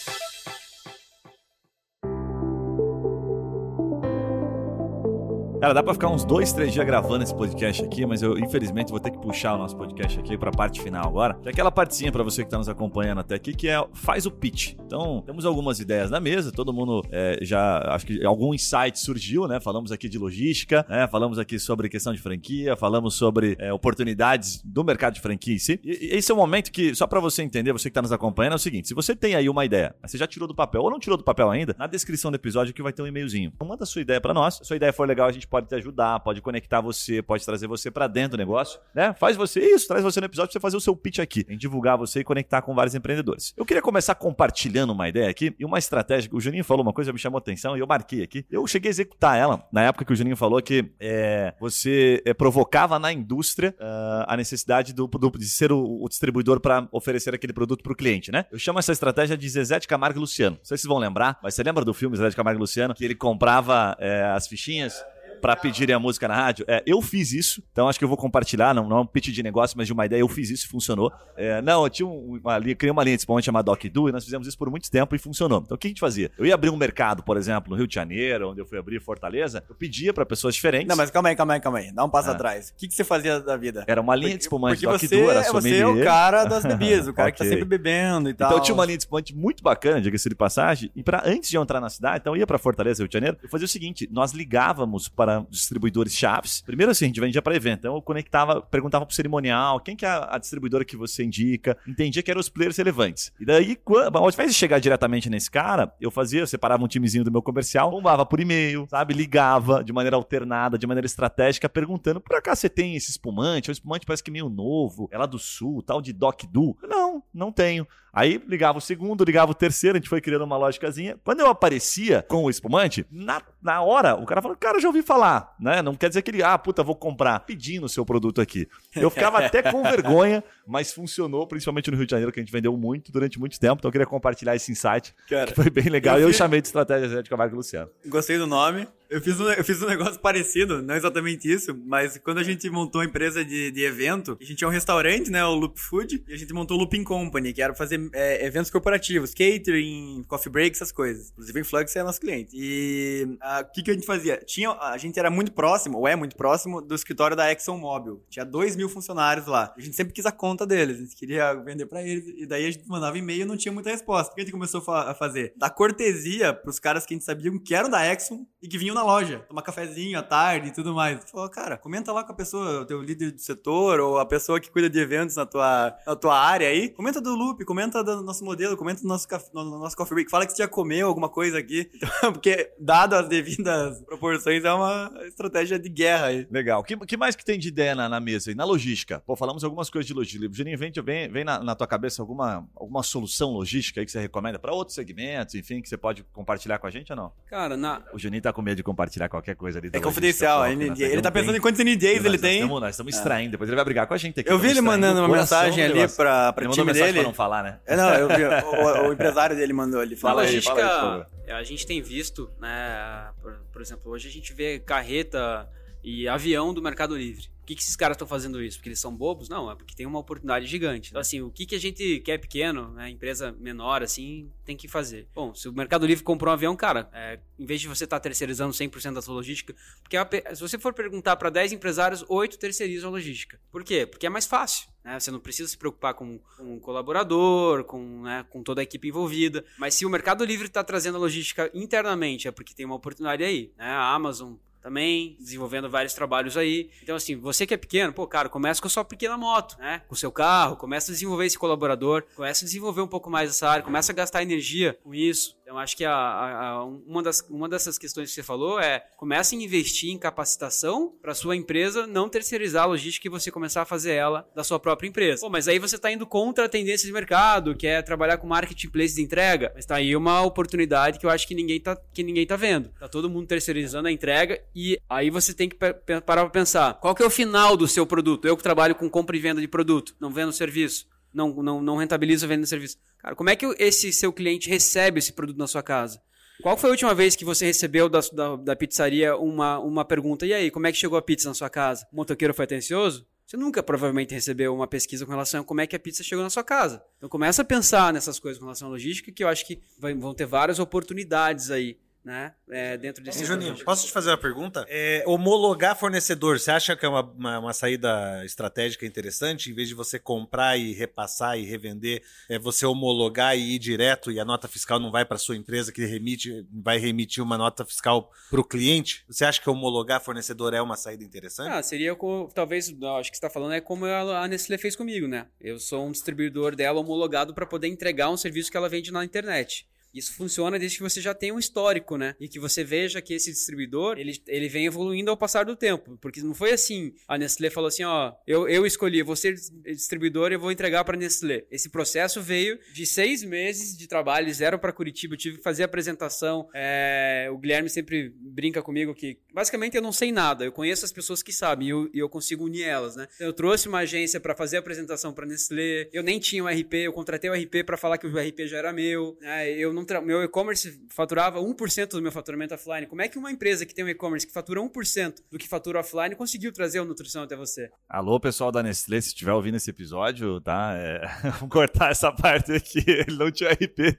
Speaker 3: Cara, dá pra ficar uns dois, três dias gravando esse podcast aqui, mas eu, infelizmente, vou ter que puxar o nosso podcast aqui pra parte final agora. Que é aquela partezinha pra você que tá nos acompanhando até aqui, que é faz o pitch. Então, temos algumas ideias na mesa, todo mundo é, já, acho que algum insight surgiu, né? Falamos aqui de logística, né? Falamos aqui sobre questão de franquia, falamos sobre é, oportunidades do mercado de franquia em si. E, esse é o momento que, só pra você entender, você que tá nos acompanhando, é o seguinte: se você tem aí uma ideia, você já tirou do papel ou não tirou do papel ainda, na descrição do episódio aqui vai ter um e-mailzinho. Então, manda a sua ideia pra nós. Se a sua ideia for legal, a gente pode te ajudar, pode conectar você, pode trazer você para dentro do negócio, né? Faz você isso, traz você no episódio pra você fazer o seu pitch aqui, em divulgar você e conectar com vários empreendedores. Eu queria começar compartilhando uma ideia aqui e uma estratégia. O Juninho falou uma coisa me chamou atenção e eu marquei aqui. Eu cheguei a executar ela na época que o Juninho falou que é, você é, provocava na indústria uh, a necessidade do, do, de ser o, o distribuidor para oferecer aquele produto para o cliente, né? Eu chamo essa estratégia de Zezé de Camargo e Luciano. Não sei se vocês vão lembrar, mas você lembra do filme Zezé de Camargo e Luciano? Que ele comprava é, as fichinhas para pedirem a música na rádio. É, eu fiz isso, então acho que eu vou compartilhar, não, não é um pitch de negócio, mas de uma ideia, eu fiz isso e funcionou. É, não, eu tinha um, uma, criei uma linha de spam chamada DocDo e nós fizemos isso por muito tempo e funcionou. Então o que a gente fazia? Eu ia abrir um mercado, por exemplo, no Rio de Janeiro, onde eu fui abrir Fortaleza, eu pedia para pessoas diferentes.
Speaker 2: Não, mas calma aí, calma aí, calma aí. Dá um passo ah. atrás. O que, que você fazia da vida?
Speaker 3: Era uma linha de espumante
Speaker 2: porque você, era Você é o cara das bebidas, o cara okay. que tá sempre bebendo e tal.
Speaker 3: Então eu tinha uma linha de espumante muito bacana, diga-se de passagem, e para antes de eu entrar na cidade, então eu ia para Fortaleza, Rio de Janeiro, eu fazia o seguinte, nós ligávamos para distribuidores distribuidores chaves. Primeiro assim, a gente vendia para evento. Então eu conectava, perguntava pro cerimonial, quem que é a, distribuidora que você indica, entendia que eram os players relevantes. E daí, quando, ao invés de chegar diretamente nesse cara, eu fazia, eu separava um timezinho do meu comercial, bombava por e-mail, sabe? Ligava de maneira alternada, de maneira estratégica, perguntando, por acaso você tem esse espumante? O espumante parece que é meio novo, é lá do sul, tal de Doc Du. Não, não tenho. Aí ligava o segundo, ligava o terceiro, a gente foi criando uma lógicazinha. Quando eu aparecia com o espumante, na, na hora, o cara falou, cara, já ouvi falar, né? Não quer dizer que ele, ah, puta, vou comprar, pedindo o seu produto aqui. Eu ficava até com vergonha, mas funcionou, principalmente no Rio de Janeiro, que a gente vendeu muito durante muito tempo. Então eu queria compartilhar esse insight, cara, que foi bem legal. Eu, eu chamei de estratégia de Camargo Luciano.
Speaker 2: Gostei do nome. Eu fiz, um, eu fiz um negócio parecido, não exatamente isso, mas quando a gente montou a empresa de, de evento, a gente tinha um restaurante, né, o Loop Food, e a gente montou o Looping Company, que era fazer é, eventos corporativos, catering, coffee break, essas coisas. Inclusive, o Influx é nosso cliente. E o que, que a gente fazia? Tinha, a gente era muito próximo, ou é muito próximo, do escritório da ExxonMobil. Tinha dois mil funcionários lá. A gente sempre quis a conta deles, a gente queria vender para eles, e daí a gente mandava e-mail e não tinha muita resposta. O que a gente começou a fazer? Dar cortesia pros caras que a gente sabia que eram da Exxon e que vinham na loja, tomar cafezinho à tarde e tudo mais. Falou, cara, comenta lá com a pessoa, o teu líder do setor ou a pessoa que cuida de eventos na tua, na tua área aí. Comenta do loop, comenta do nosso modelo, comenta do nosso, no nosso coffee break. Fala que você já comeu alguma coisa aqui. Então, porque, dado as devidas proporções, é uma estratégia de guerra aí.
Speaker 3: Legal. O que, que mais que tem de ideia na, na mesa aí? Na logística. Pô, falamos algumas coisas de logística. Juninho, vem, vem, vem na, na tua cabeça alguma, alguma solução logística aí que você recomenda para outros segmentos, enfim, que você pode compartilhar com a gente ou não?
Speaker 4: Cara, na...
Speaker 3: O Juninho tá com medo de compartilhar qualquer coisa ali.
Speaker 2: É confidencial. Ele, ele, ele tá pensando em quantos NDAs ele tem.
Speaker 3: nós estamos extraindo, depois ele vai brigar com a gente aqui.
Speaker 2: Eu vi ele mandando uma mensagem ali pra, pra
Speaker 3: ele
Speaker 2: time dele.
Speaker 3: Pra não falar, né?
Speaker 2: É, não, eu vi. O, o empresário dele mandou ele falar.
Speaker 4: Na logística, fala aí, a gente tem visto, né? Por, por exemplo, hoje a gente vê carreta e avião do Mercado Livre que, que esses caras estão fazendo isso? Porque eles são bobos? Não, é porque tem uma oportunidade gigante. Então, assim, o que, que a gente que é pequeno, né, empresa menor, assim, tem que fazer? Bom, se o Mercado Livre comprou um avião, cara, é, em vez de você estar tá terceirizando 100% da sua logística, porque a, se você for perguntar para 10 empresários, 8 terceirizam a logística. Por quê? Porque é mais fácil. Né? Você não precisa se preocupar com, com um colaborador, com, né, com toda a equipe envolvida. Mas se o Mercado Livre está trazendo a logística internamente, é porque tem uma oportunidade aí. Né? A Amazon também, desenvolvendo vários trabalhos aí. Então, assim, você que é pequeno, pô, cara, começa com a sua pequena moto, né? Com o seu carro, começa a desenvolver esse colaborador, começa a desenvolver um pouco mais essa área, começa a gastar energia com isso. Então, acho que a, a, uma, das, uma dessas questões que você falou é comece a investir em capacitação para sua empresa não terceirizar a logística e você começar a fazer ela da sua própria empresa. Pô, mas aí você está indo contra a tendência de mercado, que é trabalhar com marketplace de entrega. Mas tá aí uma oportunidade que eu acho que ninguém tá, que ninguém tá vendo. Tá todo mundo terceirizando a entrega e aí você tem que parar para pensar, qual que é o final do seu produto? Eu que trabalho com compra e venda de produto, não vendo serviço não, não, não rentabiliza vendendo serviço. Cara, como é que esse seu cliente recebe esse produto na sua casa? Qual foi a última vez que você recebeu da, da, da, pizzaria uma, uma pergunta? E aí, como é que chegou a pizza na sua casa? O motoqueiro foi atencioso? Você nunca provavelmente recebeu uma pesquisa com relação a como é que a pizza chegou na sua casa. Então começa a pensar nessas coisas com relação à logística, que eu acho que vai, vão ter várias oportunidades aí né? É, dentro desse.
Speaker 1: Juninho, posso te fazer uma pergunta? É, homologar fornecedor, você acha que é uma, uma, uma, saída estratégica interessante? Em vez de você comprar e repassar e revender, é você homologar e ir direto e a nota fiscal não vai para sua empresa que remite, vai remitir uma nota fiscal para o cliente? Você acha que homologar fornecedor é uma saída interessante?
Speaker 4: Ah, seria talvez, acho que está falando é como a Nestlé fez comigo, né? Eu sou um distribuidor dela homologado para poder entregar um serviço que ela vende na internet. Isso funciona desde que você já tenha um histórico, né? E que você veja que esse distribuidor, ele, ele vem evoluindo ao passar do tempo. Porque não foi assim, a Nestlé falou assim, ó, eu, eu escolhi, ser distribuidor e eu vou entregar para Nestlé. Esse processo veio de seis meses de trabalho, zero para Curitiba, eu tive que fazer apresentação. É, o Guilherme sempre brinca comigo que, basicamente, eu não sei nada. Eu conheço as pessoas que sabem e eu, eu consigo unir elas, né? Eu trouxe uma agência para fazer a apresentação para Nestlé. Eu nem tinha um RP, eu contratei o um RP para falar que o RP já era meu. Né? Eu não meu e-commerce faturava 1% do meu faturamento offline. Como é que uma empresa que tem um e-commerce que fatura 1% do que fatura offline conseguiu trazer o nutrição até você?
Speaker 3: Alô, pessoal da Nestlé, se estiver ouvindo esse episódio, tá? É... Vamos cortar essa parte aqui. Ele não tinha RP,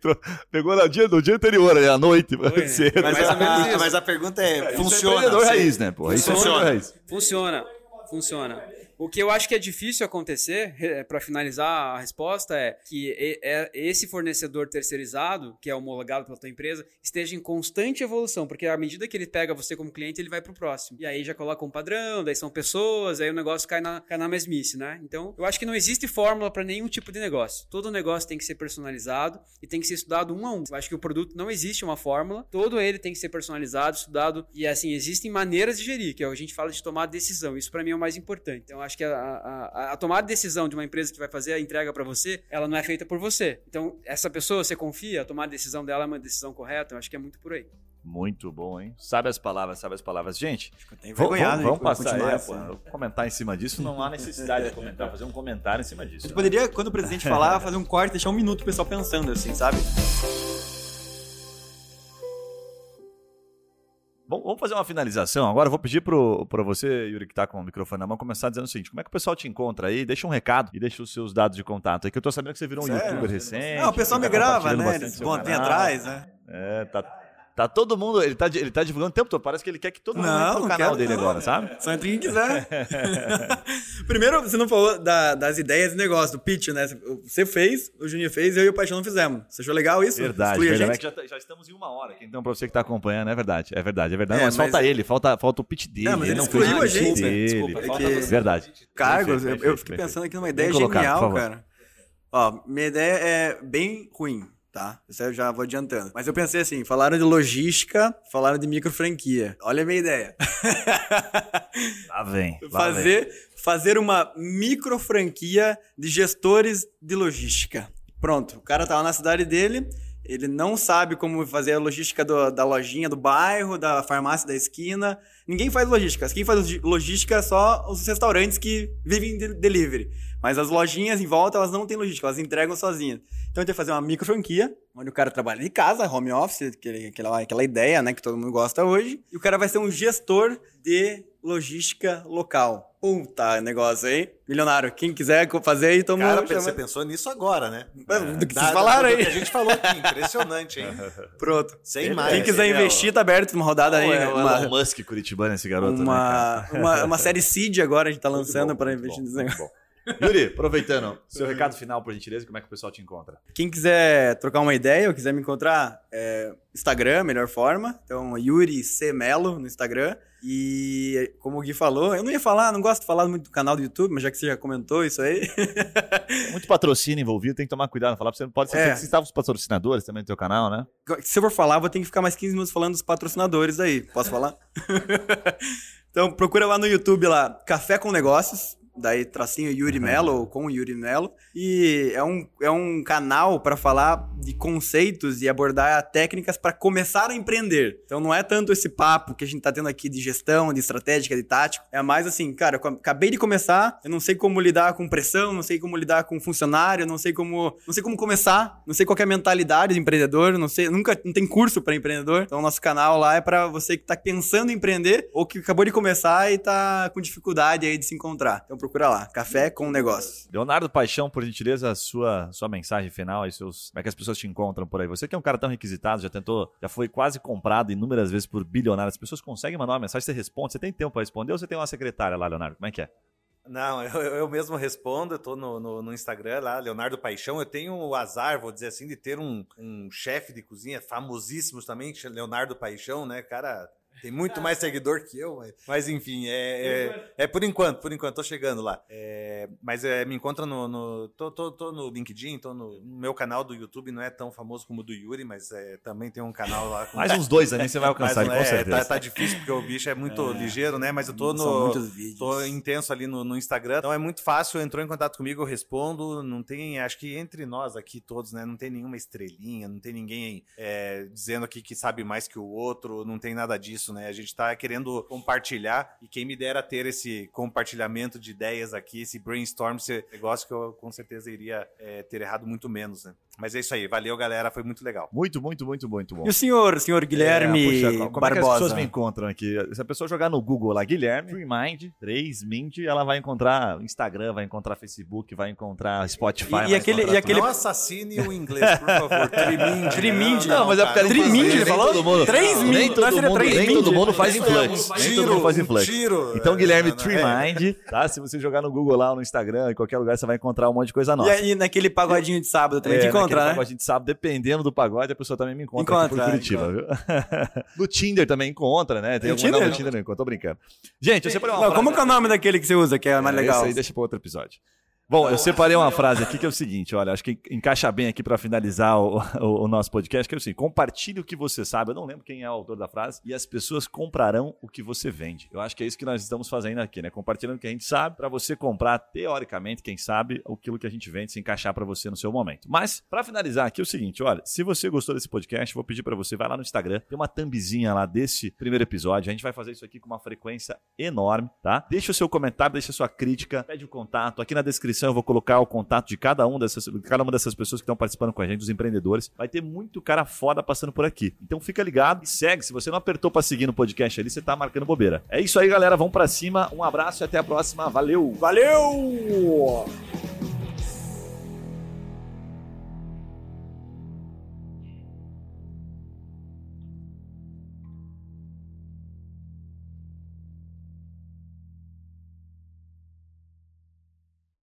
Speaker 3: pegou no dia, no dia anterior, à noite. Foi,
Speaker 1: né? mas, a, mas, a, pergunta é, é funciona?
Speaker 3: É raiz, né? Pô?
Speaker 4: Funciona. Isso é raiz. Funciona. Funciona. O que eu acho que é difícil acontecer, para finalizar a resposta, é que é, esse fornecedor terceirizado, que é homologado pela tua empresa, esteja em constante evolução, porque à medida que ele pega você como cliente, ele vai pro próximo. E aí já coloca um padrão, daí são pessoas, aí o negócio cai na, cai na mesmice, né? Então, eu acho que não existe fórmula para nenhum tipo de negócio. Todo negócio tem que ser personalizado e tem que ser estudado um a um. Eu acho que o produto não existe uma fórmula, todo ele tem que ser personalizado, estudado e assim, existem maneiras de gerir, que é a gente fala de tomar decisão. Isso para mim é o mais importante. Então, acho que a, a, a, tomada de decisão de uma empresa que vai fazer a entrega para você, ela não é feita por você. Então, essa pessoa, você confia, a tomada de decisão dela é uma decisão correta, eu acho que é muito por aí.
Speaker 3: Muito bom, hein? Sabe as palavras, sabe as palavras. Gente, vamos, vamos, vamos passar aí, assim. comentar em cima disso. Não há necessidade de comentar, fazer um comentário em cima disso. A
Speaker 2: gente né? poderia, quando o presidente falar, fazer um corte, deixar um minuto o pessoal pensando assim, sabe?
Speaker 3: Vamos fazer uma finalização. Agora eu vou pedir para você, Yuri, que está com o microfone na mão, começar dizendo o seguinte: como é que o pessoal te encontra aí? Deixa um recado e deixa os seus dados de contato aí, que eu estou sabendo que você virou um Sério? youtuber recente.
Speaker 2: Não, o pessoal me tá grava, né? Bom, tem atrás, né?
Speaker 3: É, tá, Tá todo mundo, ele tá, ele tá divulgando o tempo todo, parece que ele quer que todo mundo não, entre no canal quero, dele não. agora, sabe?
Speaker 2: Só entre quem quiser. Primeiro, você não falou da, das ideias de negócio, do pitch, né? Você fez, o Juninho fez, eu e o Paixão não fizemos. Você achou legal isso?
Speaker 3: Verdade, verdade. Já, já, estamos em uma hora aqui, então pra você que tá acompanhando, é verdade, é verdade, é verdade. É, mas, mas, falta ele, falta, falta o pitch dele. Não,
Speaker 2: mas
Speaker 3: ele,
Speaker 2: ele não excluiu a gente. Dele.
Speaker 3: Desculpa, é que... Verdade.
Speaker 2: Cargos, eu, eu fiquei pensando aqui numa ideia genial, cara. Ó, minha ideia é bem ruim tá? Isso eu já vou adiantando. Mas eu pensei assim, falaram de logística, falaram de micro franquia. Olha a minha ideia.
Speaker 3: Lá vem.
Speaker 2: Lá fazer,
Speaker 3: vem.
Speaker 2: fazer uma micro franquia de gestores de logística. Pronto, o cara tá lá na cidade dele, ele não sabe como fazer a logística do, da lojinha do bairro, da farmácia da esquina. Ninguém faz logística. Quem faz logística é só os restaurantes que vivem de delivery. Mas as lojinhas em volta, elas não têm logística, elas entregam sozinhas. Então a gente vai fazer uma micro franquia, onde o cara trabalha de casa, home office, aquela, aquela ideia, né, que todo mundo gosta hoje. E o cara vai ser um gestor de logística local. Puta negócio aí. Milionário, quem quiser fazer aí, toma
Speaker 1: Cara, você pensou nisso agora, né?
Speaker 2: Do que vocês falaram aí.
Speaker 1: Do que a gente falou aqui, impressionante, hein?
Speaker 2: Pronto.
Speaker 1: Sem mais.
Speaker 2: Quem quiser investir, tá aberto uma rodada aí.
Speaker 3: É
Speaker 2: uma,
Speaker 3: Elon Musk curitibano esse garoto,
Speaker 2: uma, né, uma, uma série Seed agora a gente tá lançando para investir nesse negócio.
Speaker 3: Yuri, aproveitando, seu recado final, por gentileza, como é que o pessoal te encontra?
Speaker 2: Quem quiser trocar uma ideia ou quiser me encontrar, é Instagram, melhor forma. Então, Yuri C. Melo no Instagram. E como o Gui falou, eu não ia falar, não gosto de falar muito do canal do YouTube, mas já que você já comentou isso aí.
Speaker 3: Muito patrocínio envolvido, tem que tomar cuidado. Falar pra você, pode ser
Speaker 2: É.
Speaker 3: que você estava os patrocinadores também do teu canal, né?
Speaker 2: Se eu for falar, vou ter que ficar mais 15 minutos falando dos patrocinadores aí. Posso falar? então procura lá no YouTube lá, Café com Negócios. Daí tracinho Yuri Melo ou com Yuri Melo. E é um, é um canal para falar de conceitos e abordar técnicas para começar a empreender. Então não é tanto esse papo que a gente tá tendo aqui de gestão, de estratégica, de tático. É mais assim, cara, eu acabei de começar, eu não sei como lidar com pressão, não sei como lidar com funcionário, não sei como, não sei como começar, não sei qual é a mentalidade de empreendedor, não sei, nunca não tem curso para empreendedor. Então nosso canal lá é para você que tá pensando em empreender ou que acabou de começar e tá com dificuldade aí de se encontrar. Então procura lá, Café com Negócios.
Speaker 3: Leonardo Paixão, por gentileza, a sua, sua mensagem final e seus. Como é que as pessoas te encontram por aí? Você que é um cara tão requisitado, já tentou, já foi quase comprado inúmeras vezes por bilionários. As pessoas conseguem mandar uma mensagem, você responde, você tem tempo para responder ou você tem uma secretária lá, Leonardo? Como é que é?
Speaker 1: Não, eu, eu mesmo respondo, eu tô no, no, no Instagram lá, Leonardo Paixão. Eu tenho o azar, vou dizer assim, de ter um, um chefe de cozinha famosíssimo também, Leonardo Paixão, né? Cara, tem muito mais seguidor que eu, mas, mas enfim, é, é, é por enquanto, por enquanto, tô chegando lá. É, mas é, me encontra no. no tô, tô, tô no LinkedIn, tô no, no meu canal do YouTube, não é tão famoso como o do Yuri, mas é, também tem um canal lá com.
Speaker 3: Mais uns dois aí você vai alcançar,
Speaker 1: Mas,
Speaker 3: com
Speaker 1: é,
Speaker 3: certeza.
Speaker 1: tá, tá difícil porque o bicho é muito ligeiro, né? Mas eu tô no. Tô intenso ali no, no Instagram. Então é muito fácil, entrou em contato comigo, eu respondo. Não tem, acho que entre nós aqui todos, né? Não tem nenhuma estrelinha, não tem ninguém é, dizendo aqui que sabe mais que o outro, não tem nada disso, né? A gente tá querendo compartilhar e quem me dera ter esse compartilhamento de ideias aqui, esse brainstorm, esse negócio que eu com certeza iria é, ter errado muito menos, né? Mas é isso aí, valeu galera, foi muito legal.
Speaker 3: Muito, muito, muito, muito bom.
Speaker 2: E o senhor, senhor Guilherme
Speaker 3: É, puxa, como é que as
Speaker 2: Barbosa?
Speaker 3: pessoas me encontram aqui? Se a pessoa jogar no Google lá, Guilherme, Freemind, 3, Mind, ela vai encontrar Instagram, vai encontrar Facebook, vai encontrar Spotify.
Speaker 2: E-
Speaker 3: vai
Speaker 2: e aquele-
Speaker 3: encontrar
Speaker 2: e aquele-
Speaker 1: Não assassine o inglês, por favor. Triminde.
Speaker 2: Triminde.
Speaker 3: Não, mas é porque
Speaker 1: cara,
Speaker 3: nem-
Speaker 2: Triminde,
Speaker 3: nem
Speaker 2: ele falou?
Speaker 3: todo mundo-
Speaker 2: Três
Speaker 3: nem
Speaker 2: min-
Speaker 3: todo
Speaker 2: não,
Speaker 3: mundo, nem
Speaker 2: mind.
Speaker 3: todo mundo faz influx.
Speaker 1: é um
Speaker 3: Nem todo
Speaker 1: tiro,
Speaker 3: mundo faz influx. Então,
Speaker 1: É,
Speaker 3: Guilherme
Speaker 1: não, não,
Speaker 3: Treemind, tá? Se você jogar no Google lá ou no Instagram, em qualquer lugar, você vai encontrar um monte de coisa
Speaker 2: E
Speaker 3: nova.
Speaker 2: aí, naquele pagodinho de sábado também
Speaker 3: É,
Speaker 2: te
Speaker 3: naquele
Speaker 2: encontra, né?
Speaker 3: pagode, A gente sabe, dependendo do pagode, a pessoa também me encontra, aqui
Speaker 2: Encontra,
Speaker 3: por Curitiba, viu? no Tinder também encontra, né? Tem
Speaker 2: No
Speaker 3: algum não,
Speaker 2: Tinder?
Speaker 3: no Tinder não encontra, tô brincando. Gente, eu separei uma
Speaker 2: Não,
Speaker 3: frase...
Speaker 2: como é o nome daquele que você usa, que é mais
Speaker 3: É,
Speaker 2: legal?
Speaker 3: Esse aí deixa para outro episódio. Bom, eu separei uma frase aqui que é o seguinte, olha, acho que encaixa bem aqui para finalizar o, o- o nosso podcast, que é o seguinte, compartilhe o que você sabe, eu não lembro quem é o autor da frase, e as pessoas comprarão o que você vende. Eu acho que é isso que nós estamos fazendo aqui, né? Compartilhando o que a gente sabe para você comprar, teoricamente, quem sabe, aquilo que a gente vende se encaixar para você no seu momento. Mas, para finalizar aqui, é o seguinte, olha, se você gostou desse podcast, vou pedir para você, vai lá no Instagram, tem uma thumbzinha lá desse primeiro episódio, a gente vai fazer isso aqui com uma frequência enorme, tá? Deixa o seu comentário, deixa a sua crítica, pede o contato. Aqui na descrição eu vou colocar o contato de cada um dessas, de cada uma dessas pessoas que estão participando com a gente, dos empreendedores. Vai ter muito cara foda passando por aqui. Então fica ligado e segue. Se você não apertou pra seguir no podcast ali, você tá marcando bobeira. É isso aí, galera. Vamos pra cima. Um abraço e até a próxima. Valeu!
Speaker 2: Valeu!